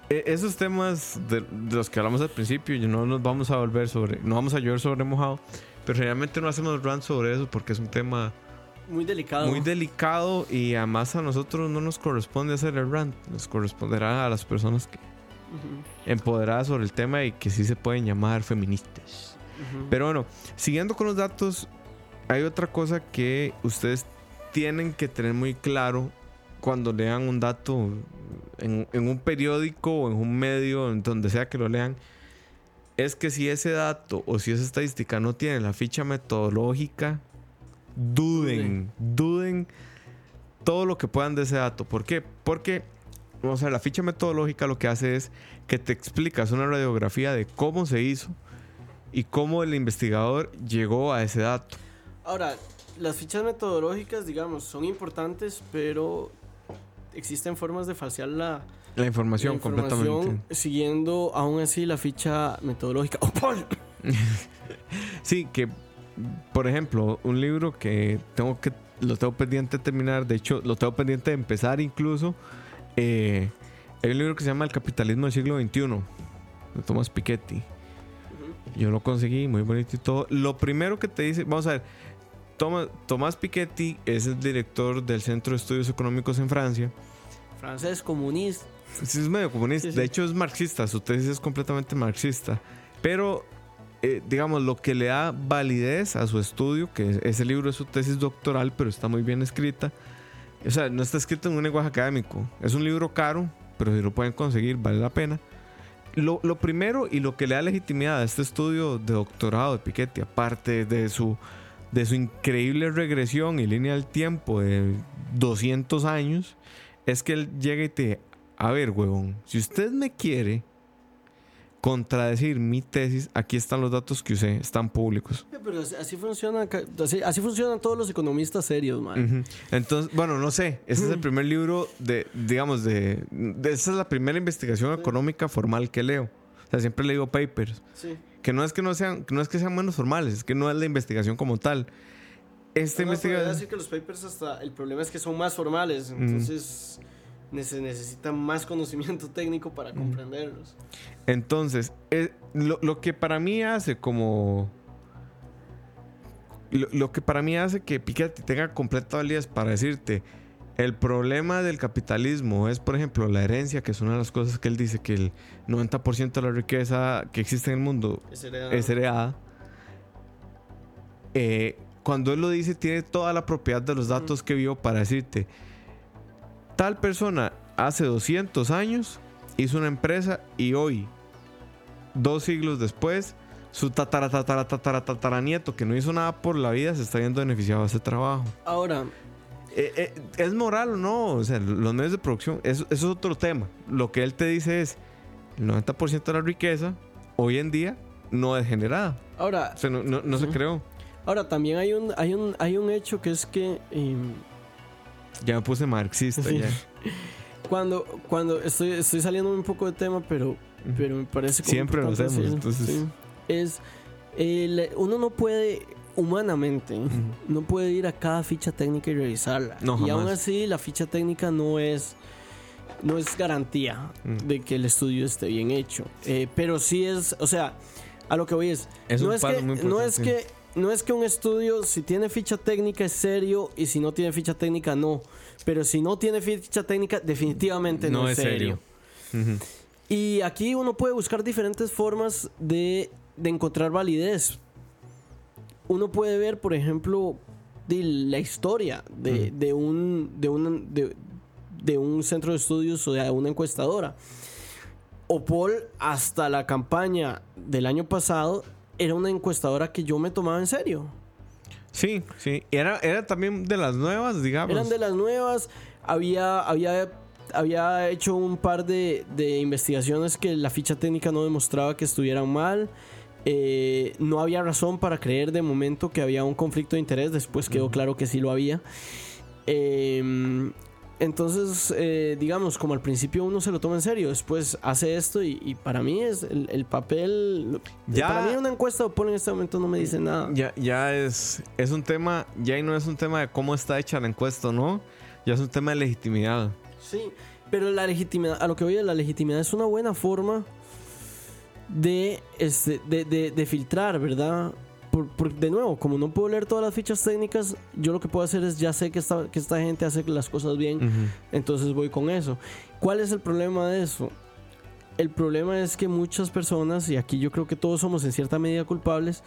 C: e- Esos temas de, de los que hablamos al principio, no nos vamos a volver sobre... No vamos a llover sobre mojado. Pero realmente no hacemos rant sobre eso porque es un tema
B: Muy delicado.
C: muy delicado y además a nosotros no nos corresponde hacer el rant. Nos corresponderá a las personas que
B: Ujú,
C: empoderadas sobre el tema y que sí se pueden llamar feministas.
B: ujú.
C: Pero bueno, siguiendo con los datos, hay otra cosa que ustedes tienen que tener muy claro cuando lean un dato en, en un periódico o en un medio, en donde sea que lo lean, es que si ese dato o si esa estadística no tiene la ficha metodológica, duden, duden todo lo que puedan de ese dato. ¿Por qué? Porque, o sea, la ficha metodológica lo que hace es que te explicas una radiografía de cómo se hizo y cómo el investigador llegó a ese dato.
B: Ahora, las fichas metodológicas, digamos, son importantes, pero existen formas de falsear la,
C: La información,
B: la información
C: completamente.
B: siguiendo aún así la ficha metodológica. ¡Oh, Paul!
C: Sí, que por ejemplo, un libro que tengo que lo tengo pendiente de terminar, de hecho, lo tengo pendiente de empezar incluso. eh, hay un libro que se llama El capitalismo del siglo XXI, de Thomas Piketty. Yo lo conseguí, muy bonito y todo. Lo primero que te dice, vamos a ver, Thomas, Tomás Piketty es el director del Centro de Estudios Económicos en Francia.
B: Francés, comunista.
C: Sí, es medio comunista.
B: Sí, sí.
C: De hecho, es marxista. Su tesis es completamente marxista. Pero, eh, digamos, lo que le da validez a su estudio, que ese libro es su tesis doctoral, pero está muy bien escrita. O sea, no está escrito en un lenguaje académico. Es un libro caro, pero si lo pueden conseguir, vale la pena. Lo, lo primero y lo que le da legitimidad a este estudio de doctorado de Piketty, aparte de su, de su increíble regresión y línea del tiempo de 200 años, es que él llega y te, a ver, huevón, si usted me quiere contradecir mi tesis, aquí están los datos que usé, están públicos.
B: Pero así- así funciona, ca- así, así funcionan todos los economistas serios, man.
C: Ujú. Entonces, bueno, no sé, ese es el primer libro de, digamos, de, de- esa es la primera investigación económica formal que leo. O sea, siempre leo papers.
B: Sí.
C: Que no es que no sean, no es que sean menos formales, es que no es la investigación como tal.
B: Podría
C: investigación...
B: decir que los papers hasta el problema es que son más formales, entonces ne- se necesita más conocimiento técnico para comprenderlos.
C: Entonces, eh, lo, lo que para mí hace como... Lo, lo que para mí hace que Piketty tenga completa validez para decirte, el problema del capitalismo es, por ejemplo, la herencia, que es una de las cosas que él dice, que el 90% de la riqueza que existe en el mundo
B: Ese era-
C: es heredada. Eh, cuando él lo dice, tiene toda la propiedad de los datos que vio para decirte, tal persona hace 200 años hizo una empresa y hoy, dos siglos después, su tatara, tatara, tatara, tataranieto que no hizo nada por la vida se está viendo beneficiado de ese trabajo.
B: Ahora,
C: Eh, eh, ¿Es moral o no? O sea, los medios de producción, eso, eso es otro tema. Lo que él te dice es, el 90% de la riqueza hoy en día no es generada.
B: ahora,
C: O sea, no, no- no se creó.
B: Ahora también hay un, hay un, hay un hecho que es que em,
C: Ya me puse marxista.
B: Sí.
C: Ya.
B: cuando, cuando estoy, estoy saliendo un poco de tema, pero, pero me parece como
C: Siempre lo hacemos,
B: decirlo,
C: entonces.
B: sí. es el- uno no puede humanamente no puede ir a cada ficha técnica y revisarla
C: No,
B: y aún así la ficha técnica no es no es garantía
C: Mm.
B: de que el estudio esté bien hecho Eh, pero sí es o sea a lo que voy es
C: Es
B: no es que no es que no es que un estudio si tiene ficha técnica es serio y si no tiene ficha técnica no pero si no tiene ficha técnica definitivamente no, es serio. Y aquí uno puede buscar diferentes formas de, de encontrar validez. Uno puede ver, por ejemplo, de la historia de, de un, de, un, de, de un centro de estudios o de una encuestadora. Opol, hasta la campaña del año pasado, era una encuestadora que yo me tomaba en serio.
C: Sí, sí. Era, era también de las nuevas, digamos.
B: Eran de las nuevas. Había, había, había hecho un par de, de investigaciones que la ficha técnica no demostraba que estuvieran mal. Eh, no había razón para creer de momento que había un conflicto de interés. Después quedó claro que sí lo había. Eh, entonces, eh, digamos, como al principio uno se lo toma en serio, después hace esto y, y para mí es el, el papel...
C: Ya-
B: Para mí una encuesta de Opol en este momento no me dice nada.
C: Ya, ya es, es un tema, ya no es un tema de cómo está hecha la encuesta, ¿no? Ya es un tema de legitimidad.
B: Sí, pero la legitimidad, a lo que voy a la legitimidad es una buena forma de, este, de, de- de filtrar, ¿verdad? Por, por- de nuevo, como no puedo leer todas las fichas técnicas, yo lo que puedo hacer es ya sé que esta, que esta gente hace las cosas bien, entonces voy con eso. ¿Cuál es el problema de eso? El problema es que muchas personas, y aquí yo creo que todos somos en cierta medida culpables,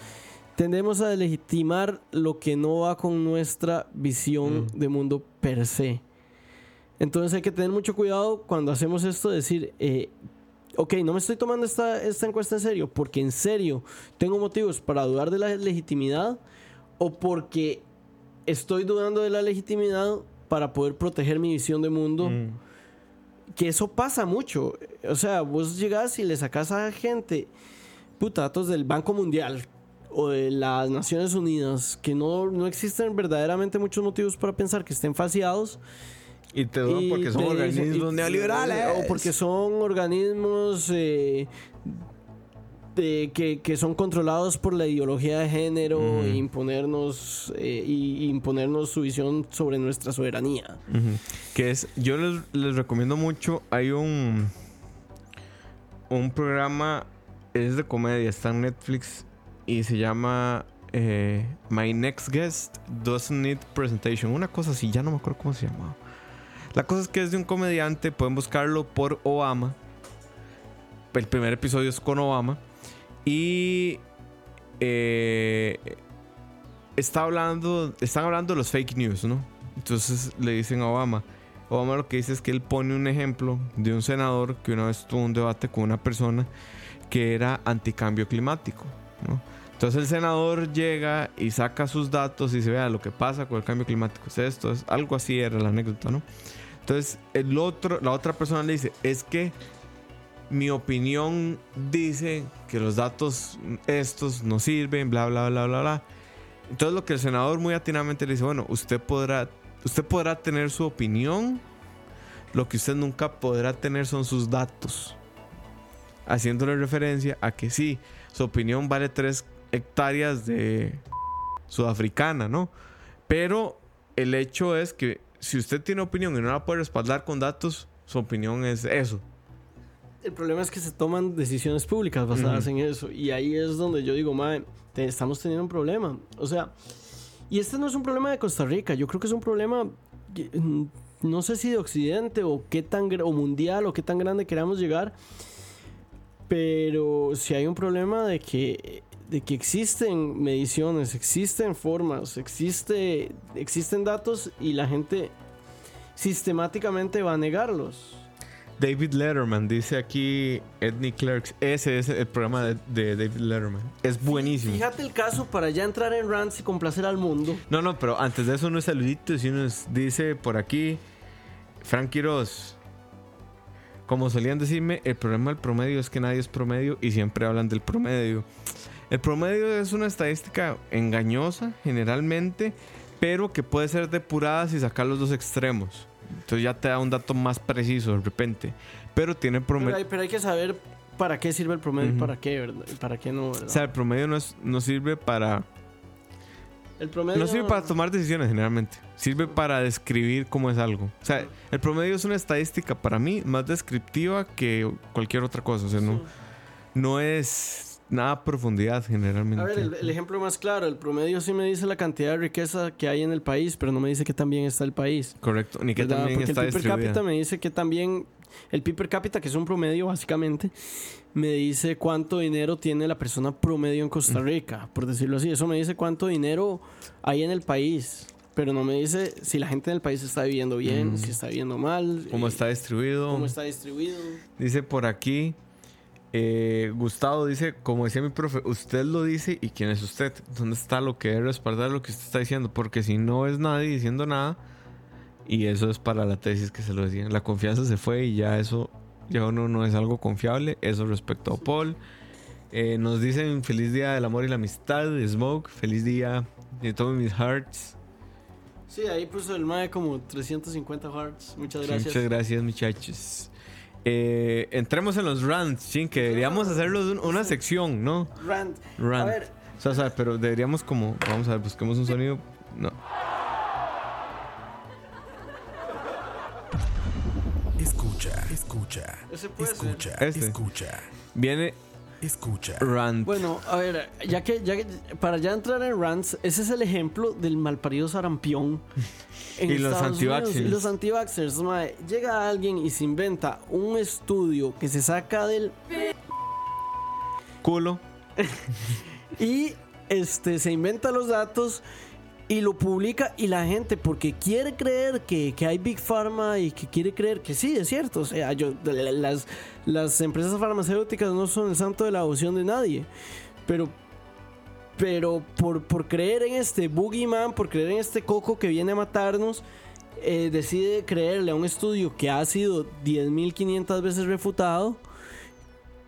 B: tendemos a legitimar lo que no va con nuestra visión
C: Mm.
B: de mundo per se. Entonces hay que tener mucho cuidado cuando hacemos esto, decir, eh, ok, no me estoy tomando esta, esta encuesta en serio, porque en serio tengo motivos para dudar de la legitimidad o porque estoy dudando de la legitimidad para poder proteger mi visión de mundo.
C: Mm.
B: Que eso pasa mucho. O sea, vos llegás y le sacás a gente, puta, datos del Banco Mundial o de las Naciones Unidas, que no, no existen verdaderamente muchos motivos para pensar que estén falseados.
C: Y te dudan porque son organismos neoliberales.
B: O porque son organismos eh, de- que, que son controlados por la ideología de género
C: Ujú.
B: e imponernos, eh, y, imponernos su visión sobre nuestra soberanía.
C: Que es, yo les, les recomiendo mucho, hay un un programa, es de comedia, está en Netflix y se llama eh, My Next Guest Doesn't Need Presentation, una cosa así, ya no me acuerdo cómo se llamaba. La cosa es que es de un comediante, pueden buscarlo por Obama. El primer episodio es con Obama. Y eh, está hablando, están hablando de los fake news, ¿no? Entonces le dicen a Obama. Obama lo que dice es que él pone un ejemplo de un senador que una vez tuvo un debate con una persona que era anticambio climático, ¿no? Entonces el senador llega y saca sus datos y se vea lo que pasa con el cambio climático. Es esto, es algo así era la anécdota, ¿no? Entonces el otro, la otra persona le dice, es que mi opinión dice que los datos estos no sirven, bla, bla, bla, bla, bla. Entonces lo que el senador muy atinadamente le dice, bueno, usted podrá, usted podrá tener su opinión, lo que usted nunca podrá tener son sus datos. Haciéndole referencia a que sí, su opinión vale 3 hectáreas de sudafricana, ¿no? Pero el hecho es que si usted tiene opinión y no la puede respaldar con datos, su opinión es eso.
B: El problema es que se toman decisiones públicas basadas en eso. Y ahí es donde yo digo, mae, te- estamos teniendo un problema. O sea, y este no es un problema de Costa Rica. Yo creo que es un problema, mm, no sé si de Occidente o qué tan o mundial o qué tan grande queramos llegar. Pero si hay un problema de que, de que existen mediciones, existen formas, existe, existen datos y la gente sistemáticamente va a negarlos.
C: David Letterman, dice aquí Edney Clerks. Ese es el programa de, de David Letterman. Es buenísimo.
B: Fíjate el caso para ya entrar en rants y complacer al mundo.
C: No, no, pero antes de eso unos saluditos y unos dice por aquí Frank Quiroz. Como solían decirme, el problema del promedio es que nadie es promedio y siempre hablan del promedio. El promedio es una estadística engañosa generalmente, pero que puede ser depurada si sacar los dos extremos. Entonces ya te da un dato más preciso de repente. Pero tiene
B: Pero
C: promedio.
B: hay, pero hay que saber para qué sirve el promedio y para qué, ¿verdad? Y para qué no, ¿verdad?
C: O sea, el promedio no, es- no sirve para
B: el promedio
C: No sirve para tomar decisiones generalmente. Sirve para describir cómo es algo. O sea, el promedio es una estadística para mí más descriptiva que cualquier otra cosa. O sea, no, no es nada a profundidad generalmente.
B: A ver, el, el ejemplo más claro, el promedio sí me dice la cantidad de riqueza que hay en el país, pero no me dice que también está el país.
C: Correcto. Ni que
B: ¿verdad?
C: también
B: Porque
C: está
B: el PIB per cápita me dice que también el PIB per cápita, que es un promedio básicamente, me dice cuánto dinero tiene la persona promedio en Costa Rica, por decirlo así. Eso me dice cuánto dinero hay en el país, pero no me dice si la gente en el país está viviendo bien,
C: Mm.
B: si está viviendo mal,
C: Cómo
B: eh,
C: está distribuido.
B: cómo está distribuido.
C: Dice por aquí. Eh, Gustavo dice, como decía mi profe, usted lo dice y quién es usted. ¿Dónde está lo que debe respaldar lo que usted está diciendo? Porque si no es nadie diciendo nada, y eso es para la tesis que se lo decían, la confianza se fue y ya eso, ya uno no es algo confiable. Eso respecto a Paul. Eh, nos dicen feliz día del amor y la amistad, de Smoke, feliz día de todos mis hearts.
B: Sí, ahí puso el MAE como 350 hearts. Muchas
C: Sí,
B: gracias.
C: Muchas gracias, muchachos. Eh, entremos en los rants, sí, que deberíamos hacerlos un- una sección, ¿no?
B: Rant.
C: Rant.
B: A ver,
C: O sea, o sea, pero deberíamos como, vamos a ver, busquemos un sonido. No.
A: Escucha, escucha, escucha,
C: Este.
A: escucha,
C: Viene
A: escucha.
C: rant.
B: Bueno, a ver, ya que, ya que- para ya entrar en rants, ese es el ejemplo del malparido sarampión. en
C: Y los
B: Estados Unidos.
C: antivaxxers.
B: Y los antivaxxers, mae. Llega alguien y se inventa un estudio que se saca del
C: Culo.
B: y este se inventa los datos y lo publica y la gente porque quiere creer que, que hay Big Pharma y que quiere creer que sí, es cierto. O sea, yo, las, las empresas farmacéuticas no son el santo de la devoción de nadie. Pero, pero por, por creer en este boogeyman, por creer en este coco que viene a matarnos, eh, decide creerle a un estudio que ha sido 10.500 veces refutado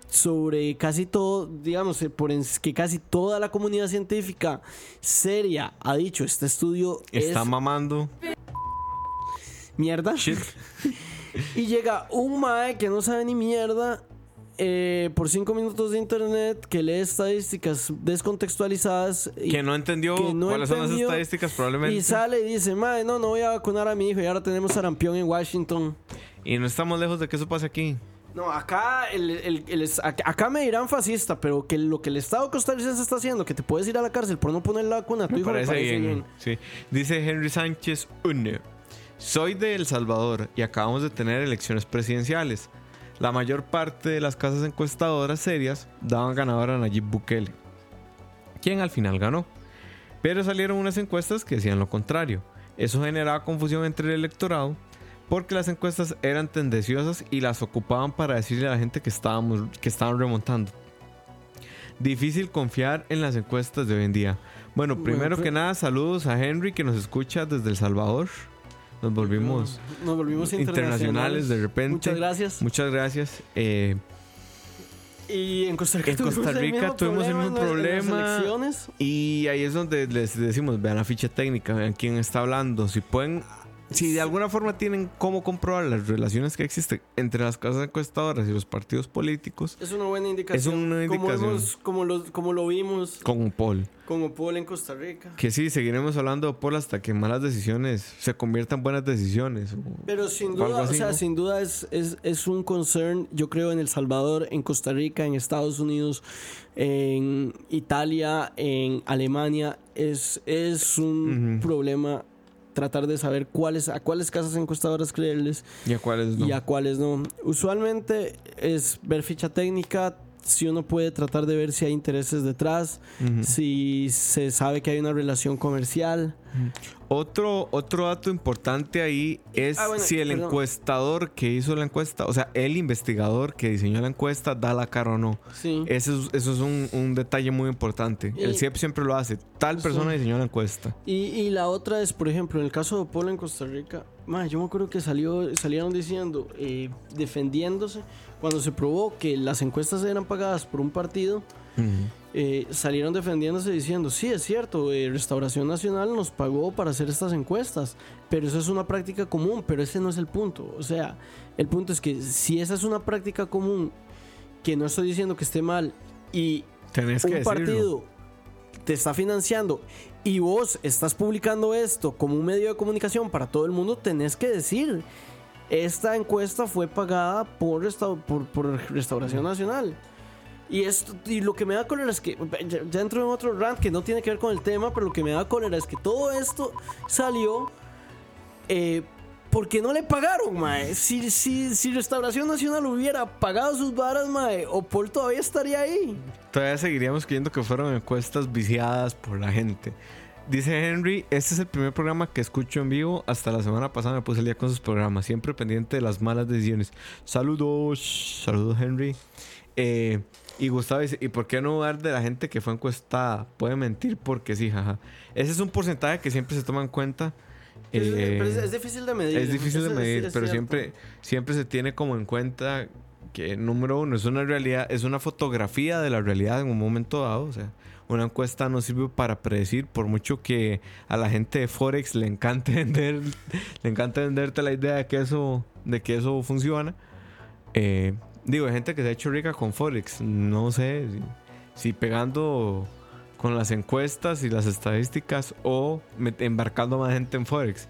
B: sobre casi todo, digamos, eh, por que casi toda la comunidad científica seria ha dicho, este estudio
C: está mamando.
B: Mierda. y llega un mae que no sabe ni mierda eh, por cinco minutos de internet que lee estadísticas descontextualizadas.
C: Y que no entendió cuáles son las estadísticas probablemente.
B: Y sale y dice, mae, no, no voy a vacunar a mi hijo y ahora tenemos sarampión en Washington.
C: Y no estamos lejos de que eso pase aquí.
B: No, acá, el, acá me dirán fascista, pero que lo que el Estado costarricense está haciendo, que te puedes ir a la cárcel por no poner la vacuna a tu hijo, parece, bien.
C: Sí. Dice Henry Sánchez Une. Soy de El Salvador y acabamos de tener elecciones presidenciales. La mayor parte de las casas encuestadoras serias daban ganador a Nayib Bukele, quien al final ganó. Pero salieron unas encuestas que decían lo contrario. Eso generaba confusión entre el electorado porque las encuestas eran tendenciosas y las ocupaban para decirle a la gente que, estábamos, que estaban remontando. Difícil confiar en las encuestas de hoy en día. Bueno, primero que nada, saludos a Henry que nos escucha desde El Salvador. Nos volvimos,
B: nos volvimos internacionales.
C: de repente.
B: Muchas gracias.
C: Muchas gracias. Eh,
B: y en Costa Rica,
C: en Costa Rica tuvimos el mismo problema. y ahí es donde les decimos, vean la ficha técnica, vean quién está hablando. Si pueden si de alguna forma tienen cómo comprobar las relaciones que existen entre las casas encuestadoras y los partidos políticos,
B: es una buena indicación.
C: Es una indicación.
B: Como, lo, como lo vimos.
C: Con UPOL.
B: Con UPOL en Costa Rica.
C: Que sí, seguiremos hablando de UPOL hasta que malas decisiones se conviertan en buenas decisiones.
B: Pero sin duda, o sea, sin duda es, es, un concern, yo creo, en El Salvador, en Costa Rica, en Estados Unidos, en Italia, en Alemania. Es, es un problema tratar de saber cuáles a cuáles casas encuestadoras creerles
C: y a cuáles no.
B: Y a cuáles no. Usualmente es ver ficha técnica, si uno puede tratar de ver si hay intereses detrás, si se sabe que hay una relación comercial.
C: Otro, otro dato importante ahí es ah, si el encuestador que hizo la encuesta, o sea, el investigador que diseñó la encuesta, da la cara o no.
B: Sí.
C: Eso es, eso es un, detalle muy importante. el CIEP siempre lo hace. Tal persona diseñó la encuesta.
B: Y, y, la otra es, por ejemplo, en el caso de Polo en Costa Rica, yo me acuerdo que salió, salieron diciendo, eh, defendiéndose, cuando se probó que las encuestas eran pagadas por un partido. Eh, salieron defendiéndose diciendo, sí, es cierto, eh, Restauración Nacional nos pagó para hacer estas encuestas, pero eso es una práctica común, pero ese no es el punto. O sea, el punto es que si esa es una práctica común, que no estoy diciendo que esté mal, y
C: un
B: partido te está financiando y vos estás publicando esto como un medio de comunicación para todo el mundo, tenés que decir, esta encuesta fue pagada por, por, por Restauración Nacional. Y, esto, y lo que me da cólera es que, ya, entro en otro rant que no tiene que ver con el tema, pero lo que me da cólera es que todo esto salió eh, porque no le pagaron, mae. Si, si, si Restauración Nacional hubiera pagado sus varas, mae, Paul todavía estaría ahí.
C: Todavía seguiríamos creyendo que fueron encuestas viciadas por la gente. Dice Henry, este es el primer programa que escucho en vivo. Hasta la semana pasada me puse el día con sus programas, siempre pendiente de las malas decisiones. Saludos, saludos Henry. Eh, y Gustavo dice, ¿y por qué no dudar de la gente que fue encuestada? Puede mentir porque sí, jaja. Ese es un porcentaje que siempre se toma en cuenta.
B: Es, eh, difícil de medir.
C: Es difícil de medir, pero siempre, siempre se tiene como en cuenta que, número uno, es una realidad, es una fotografía de la realidad en un momento dado. O sea, una encuesta no sirve para predecir, por mucho que a la gente de Forex le encante vender, le encanta venderte la idea de que eso, de que eso funciona. Eh, Digo, hay gente que se ha hecho rica con Forex. No sé si, pegando con las encuestas y las estadísticas o embarcando más gente en Forex.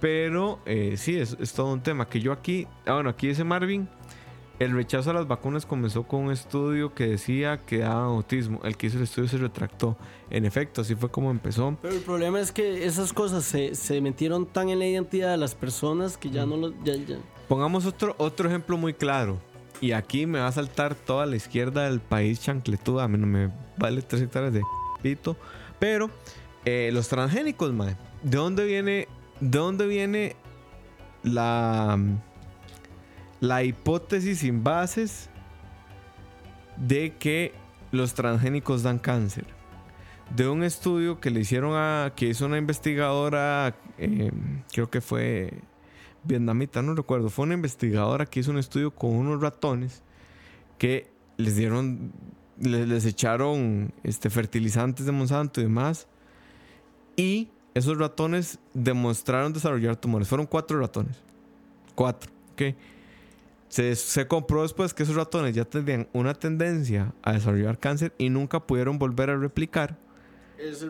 C: Pero eh, sí, es, todo un tema. Que yo aquí, ah, bueno, aquí dice Marvin, el rechazo a las vacunas comenzó con un estudio que decía que daban autismo. El que hizo el estudio se retractó. En efecto, así fue como empezó.
B: Pero el problema es que esas cosas se, se metieron tan en la identidad de las personas que ya no lo... Ya, ya.
C: Pongamos otro, otro ejemplo muy claro. Y aquí me va a saltar toda la izquierda del país chancletuda. A mí no me vale tres hectáreas de pito. Pero Eh, los transgénicos, mae. ¿De dónde viene, de dónde viene la, la hipótesis sin bases de que los transgénicos dan cáncer? De un estudio que le hicieron a. que hizo una investigadora. eh, creo que fue vietnamita, no recuerdo. Fue una investigadora que hizo un estudio con unos ratones que les dieron. Les, les echaron este, fertilizantes de Monsanto y demás. Y esos ratones demostraron desarrollar tumores. Fueron cuatro ratones. Cuatro, ¿ok? Se, se comprobó después que esos ratones ya tenían una tendencia a desarrollar cáncer y nunca pudieron volver a replicar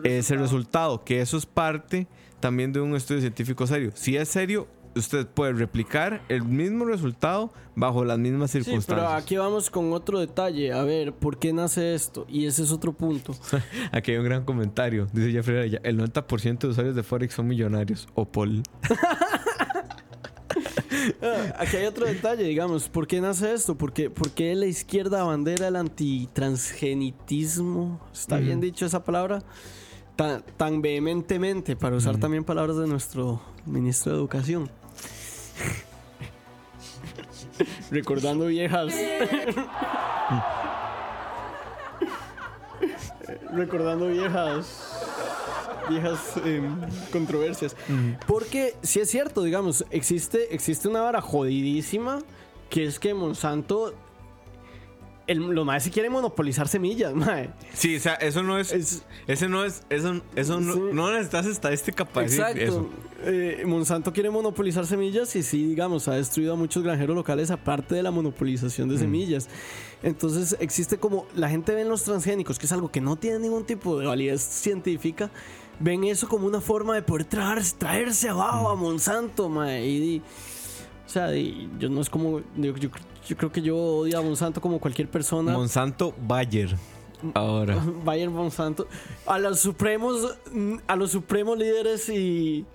C: ese resultado, que eso es parte también de un estudio científico serio. Si es serio, usted puede replicar el mismo resultado bajo las mismas
B: Sí,
C: circunstancias.
B: pero aquí vamos con otro detalle. A ver, ¿por qué nace esto? Y ese es otro punto.
C: Aquí hay un gran comentario. Dice Jeffrey Araya, el 90% de usuarios de Forex son millonarios. O Paul.
B: Ah, Aquí hay otro detalle, digamos. ¿Por qué nace esto? ¿Por qué, por qué la izquierda bandera el antitransgenitismo? ¿Está bien dicho esa palabra? Tan, tan vehementemente, para usar también palabras de nuestro ministro de Educación. Recordando viejas. Recordando viejas. Viejas em, controversias. Porque si es cierto, digamos, existe, existe una vara jodidísima que es que Monsanto. El, los maes se quieren monopolizar semillas, mae.
C: Sí, o sea, eso no es.
B: Es-
C: ese no es. Eso, eso no,
B: Sí.
C: no necesitas estadística para decir
B: Exacto.
C: eso.
B: Eh, Monsanto quiere monopolizar semillas y sí, digamos, ha destruido a muchos granjeros locales aparte de la monopolización de semillas. Entonces existe como la gente ve en los transgénicos, que es algo que no tiene ningún tipo de validez científica, ven eso como una forma de poder traerse, traerse abajo a Monsanto, mae. Y, y- o sea, y yo no es como, yo, yo- yo creo que yo odio a Monsanto como cualquier persona.
C: Monsanto Bayer. Ahora.
B: Bayern Monsanto, a los supremos, a los supremos líderes y,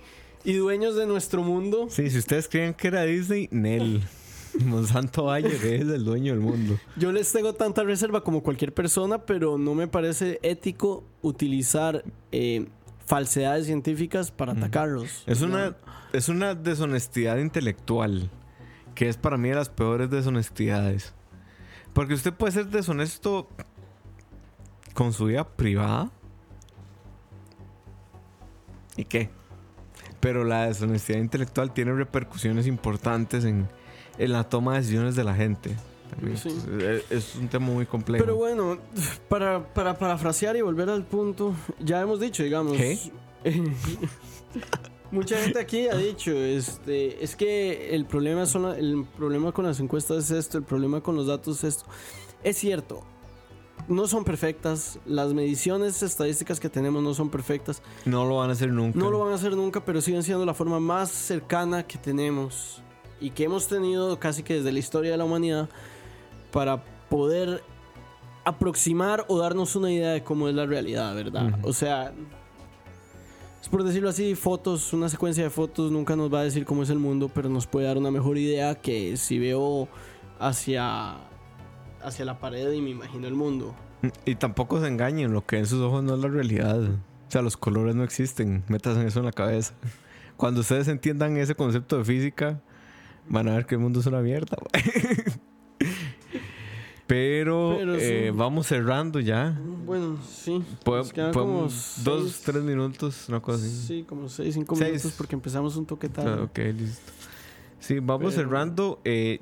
B: y dueños de nuestro mundo.
C: Sí, si ustedes creen que era Disney, Nel. Monsanto Bayer es el dueño del mundo.
B: Yo les tengo tanta reserva como cualquier persona, pero no me parece ético utilizar eh, falsedades científicas para atacarlos.
C: Es una, es una deshonestidad intelectual. Que es para mí de las peores deshonestidades. Porque usted puede ser deshonesto con su vida privada. ¿Y qué? Pero la deshonestidad intelectual tiene repercusiones importantes en, en la toma de decisiones de la gente.
B: Sí.
C: Entonces, Es, es un tema muy complejo.
B: Pero bueno, para, para parafrasear y volver al punto, ya hemos dicho, digamos.
C: ¿Qué?
B: Mucha gente aquí ha dicho, este, es que el problema son la- el problema con las encuestas es esto, el problema con los datos es esto. Es cierto, no son perfectas, las mediciones estadísticas que tenemos no son perfectas,
C: no lo van a hacer nunca.
B: no lo van a hacer nunca, pero siguen siendo la forma más cercana que tenemos y que hemos tenido casi que desde la historia de la humanidad para poder aproximar o darnos una idea de cómo es la realidad, ¿verdad? O sea, es por decirlo así, fotos, una secuencia de fotos nunca nos va a decir cómo es el mundo, pero nos puede dar una mejor idea que si veo hacia hacia la pared y me imagino el mundo.
C: Y tampoco se engañen, lo que en sus ojos no es la realidad. O sea, los colores no existen. Metas eso en la cabeza. Cuando ustedes entiendan ese concepto de física, van a ver que el mundo es una mierda. Pero,
B: Pero sí.
C: eh, vamos cerrando ya.
B: Bueno, sí.
C: Pod-
B: nos quedan como
C: podemos- dos,
B: seis-
C: tres minutos, una cosa así.
B: Sí, como 6, 5
C: Seis.
B: minutos porque empezamos un toque tarde.
C: Ah, ok, listo. Sí, vamos
B: Pero-
C: cerrando. Eh,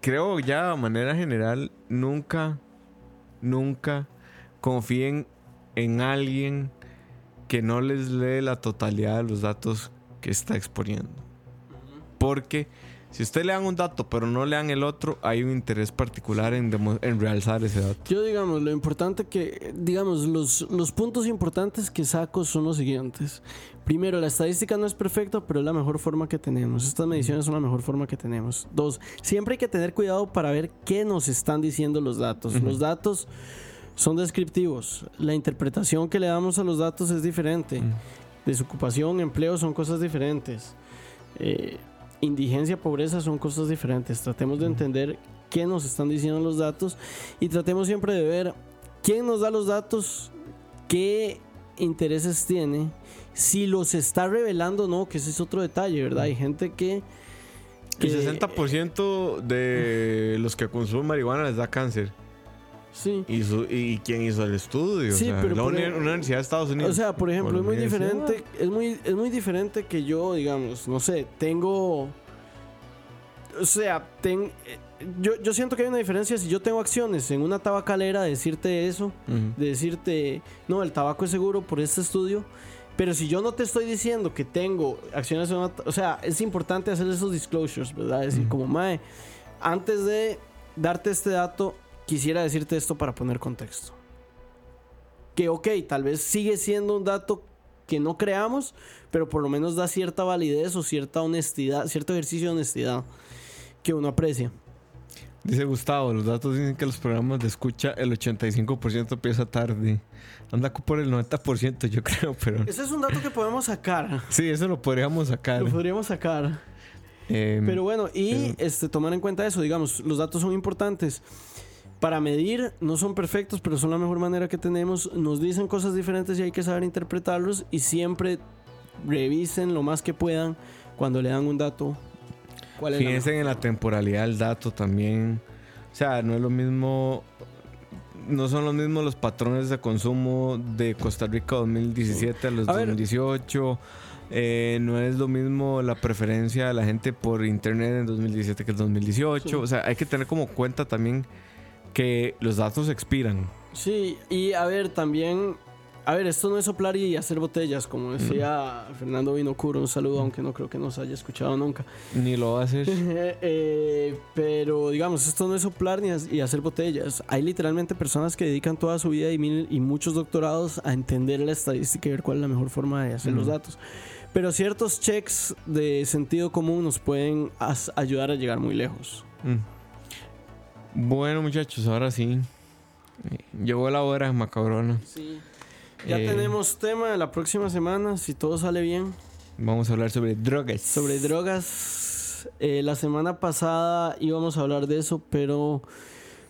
C: creo ya de manera general, nunca, nunca confíen en alguien que no les lee la totalidad de los datos que está exponiendo. Porque si usted le dan un dato pero no le dan el otro, hay un interés particular en, en realzar ese dato.
B: Yo, digamos, lo importante que, digamos, los, los puntos importantes que saco son los siguientes. Primero, la estadística no es perfecta, pero es la mejor forma que tenemos. Estas mediciones son la mejor forma que tenemos. Dos, siempre hay que tener cuidado para ver qué nos están diciendo los datos. Los datos son descriptivos. La interpretación que le damos a los datos es diferente. Desocupación, empleo son cosas diferentes. Eh, indigencia, pobreza son cosas diferentes. Tratemos de entender qué nos están diciendo los datos y tratemos siempre de ver quién nos da los datos, qué intereses tiene, si los está revelando o no, que ese es otro detalle, ¿verdad? Hay gente que... que
C: El 60% de los que consumen marihuana les da cáncer.
B: Sí.
C: ¿Y, su- y quién hizo el estudio?
B: Sí,
C: o sea,
B: pero
C: la uni- universidad de Estados Unidos.
B: O sea, por ejemplo, es muy diferente, es muy, es muy diferente que yo, digamos, no sé, tengo... O sea, ten, yo, yo siento que hay una diferencia si yo tengo acciones en una tabacalera, decirte eso,
C: Ujú.
B: de decirte, no, el tabaco es seguro por este estudio. Pero si yo no te estoy diciendo que tengo acciones en una... O sea, es importante hacer esos disclosures, ¿verdad? Decir, como, Mae, antes de darte este dato, quisiera decirte esto para poner contexto. Que, ok, tal vez sigue siendo un dato que no creamos, pero por lo menos da cierta validez o cierta honestidad, cierto ejercicio de honestidad que uno aprecia.
C: Dice Gustavo, los datos dicen que los programas de escucha el 85% empieza tarde. Anda por el 90% yo creo, pero...
B: Ese es un dato que podemos sacar.
C: Sí, eso lo podríamos sacar.
B: Lo podríamos sacar.
C: Eh,
B: Pero bueno, y
C: pero-
B: este, tomar en cuenta eso, digamos, los datos son importantes. Para medir, no son perfectos, pero son la mejor manera que tenemos. Nos dicen cosas diferentes y hay que saber interpretarlos. Y siempre revisen lo más que puedan cuando le dan un dato. ¿Cuál la
C: Fíjense en la temporalidad del dato también. O sea, no es lo mismo. No son los mismos los patrones de consumo de Costa Rica 2017 a los
B: A ver.
C: 2018. Eh, no es lo mismo la preferencia de la gente por internet en 2017 que en 2018.
B: Sí.
C: O sea, hay que tener como cuenta también que los datos expiran.
B: Sí, y a ver, también. A ver, esto no es soplar y hacer botellas, como decía Fernando Vinocuro. Un saludo, aunque no creo que nos haya escuchado nunca.
C: Ni lo va a hacer.
B: Eh, pero digamos, esto no es soplar ni y hacer botellas. Hay literalmente personas que dedican toda su vida y, mil- y muchos doctorados a entender la estadística y ver cuál es la mejor forma de hacer los
C: Ujú.
B: datos. Pero ciertos checks de sentido común nos pueden ayudar a llegar muy lejos.
C: Mm. Bueno, muchachos, ahora sí. Eh, Llegó la hora, macabrona.
B: Sí. Ya
C: Eh.
B: tenemos tema de la próxima semana, si todo sale bien.
C: Vamos a hablar sobre drogas.
B: Sobre drogas. Eh, la semana pasada íbamos a hablar de eso, pero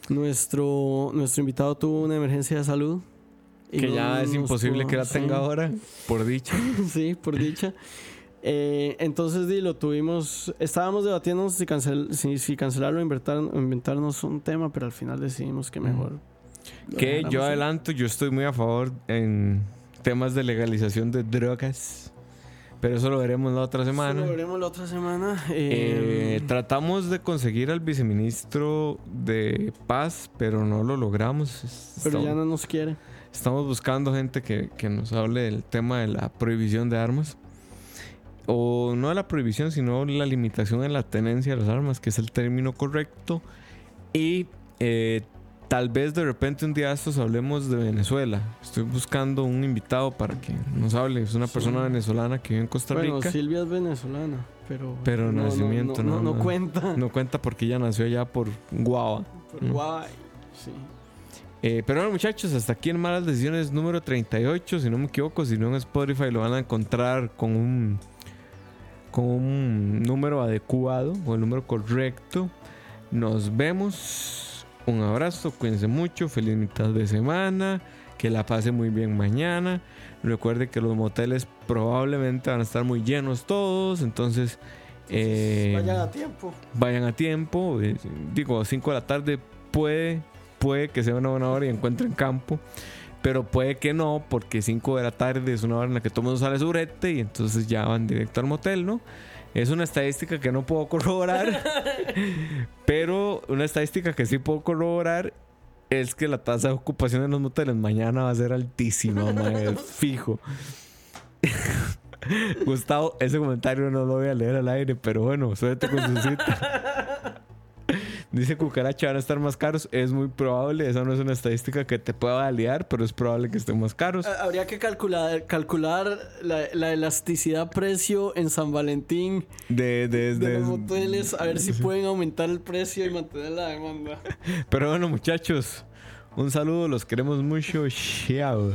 B: nuestro, nuestro invitado tuvo una emergencia de salud. y
C: Que
B: no
C: ya es imposible
B: pudo-
C: que la
B: sí,
C: tenga ahora, por dicha.
B: Sí, por dicha. Eh, entonces, di, lo tuvimos. Estábamos debatiendo si, cancel, si, si cancelarlo o inventar, inventarnos un tema, pero al final decidimos que mejor.
C: Que yo adelanto, yo estoy muy a favor en temas de legalización de drogas. Pero eso lo veremos la otra
B: Eso
C: semana.
B: Lo veremos la otra semana.
C: Eh,
B: Eh,
C: tratamos de conseguir al viceministro de paz, pero no lo logramos.
B: Pero
C: estamos,
B: ya no nos quiere.
C: estamos buscando gente que, que nos hable del tema de la prohibición de armas. O no de la prohibición, sino la limitación en la tenencia de las armas, que es el término correcto. Y eh, tal vez de repente un día de estos hablemos de Venezuela. Estoy buscando un invitado para que nos hable. Es una
B: Sí.
C: persona venezolana que vive en Costa
B: Bueno,
C: Rica.
B: Silvia es venezolana, pero.
C: Pero
B: no,
C: nacimiento
B: no, no, cuenta.
C: No cuenta porque ella nació allá por Guava.
B: Por
C: Mm.
B: guay, sí.
C: Eh, pero bueno, muchachos, hasta aquí en Malas Decisiones número 38, si no me equivoco, si no en Spotify lo van a encontrar con un con un número adecuado o el número correcto. Nos vemos. Un abrazo, cuídense mucho, feliz mitad de semana, que la pase muy bien mañana. Recuerde que los moteles probablemente van a estar muy llenos todos, entonces eh,
B: Vayan a tiempo.
C: vayan a tiempo. eh, digo, 5 de la tarde puede, puede que sea una buena hora y encuentren campo. Pero puede que no, porque 5 de la tarde es una hora en la que todo el mundo sale su brete y entonces ya van directo al motel, ¿no? Es una estadística que no puedo corroborar. pero una estadística que sí puedo corroborar es que la tasa de ocupación en los moteles mañana va a ser altísima, mae, fijo. Gustavo, ese comentario no lo voy a leer al aire, pero bueno, suerte con su cita. Dice Cucaracha van a estar más caros. Es muy probable, esa no es una estadística que te pueda validar, pero es probable que estén más caros.
B: Habría que calcular, calcular la, la elasticidad precio en San Valentín
C: De, de-
B: de
C: de-
B: los moteles, a ver si pueden aumentar el precio y mantener la demanda.
C: Pero bueno, muchachos, un saludo, los queremos mucho. Chao.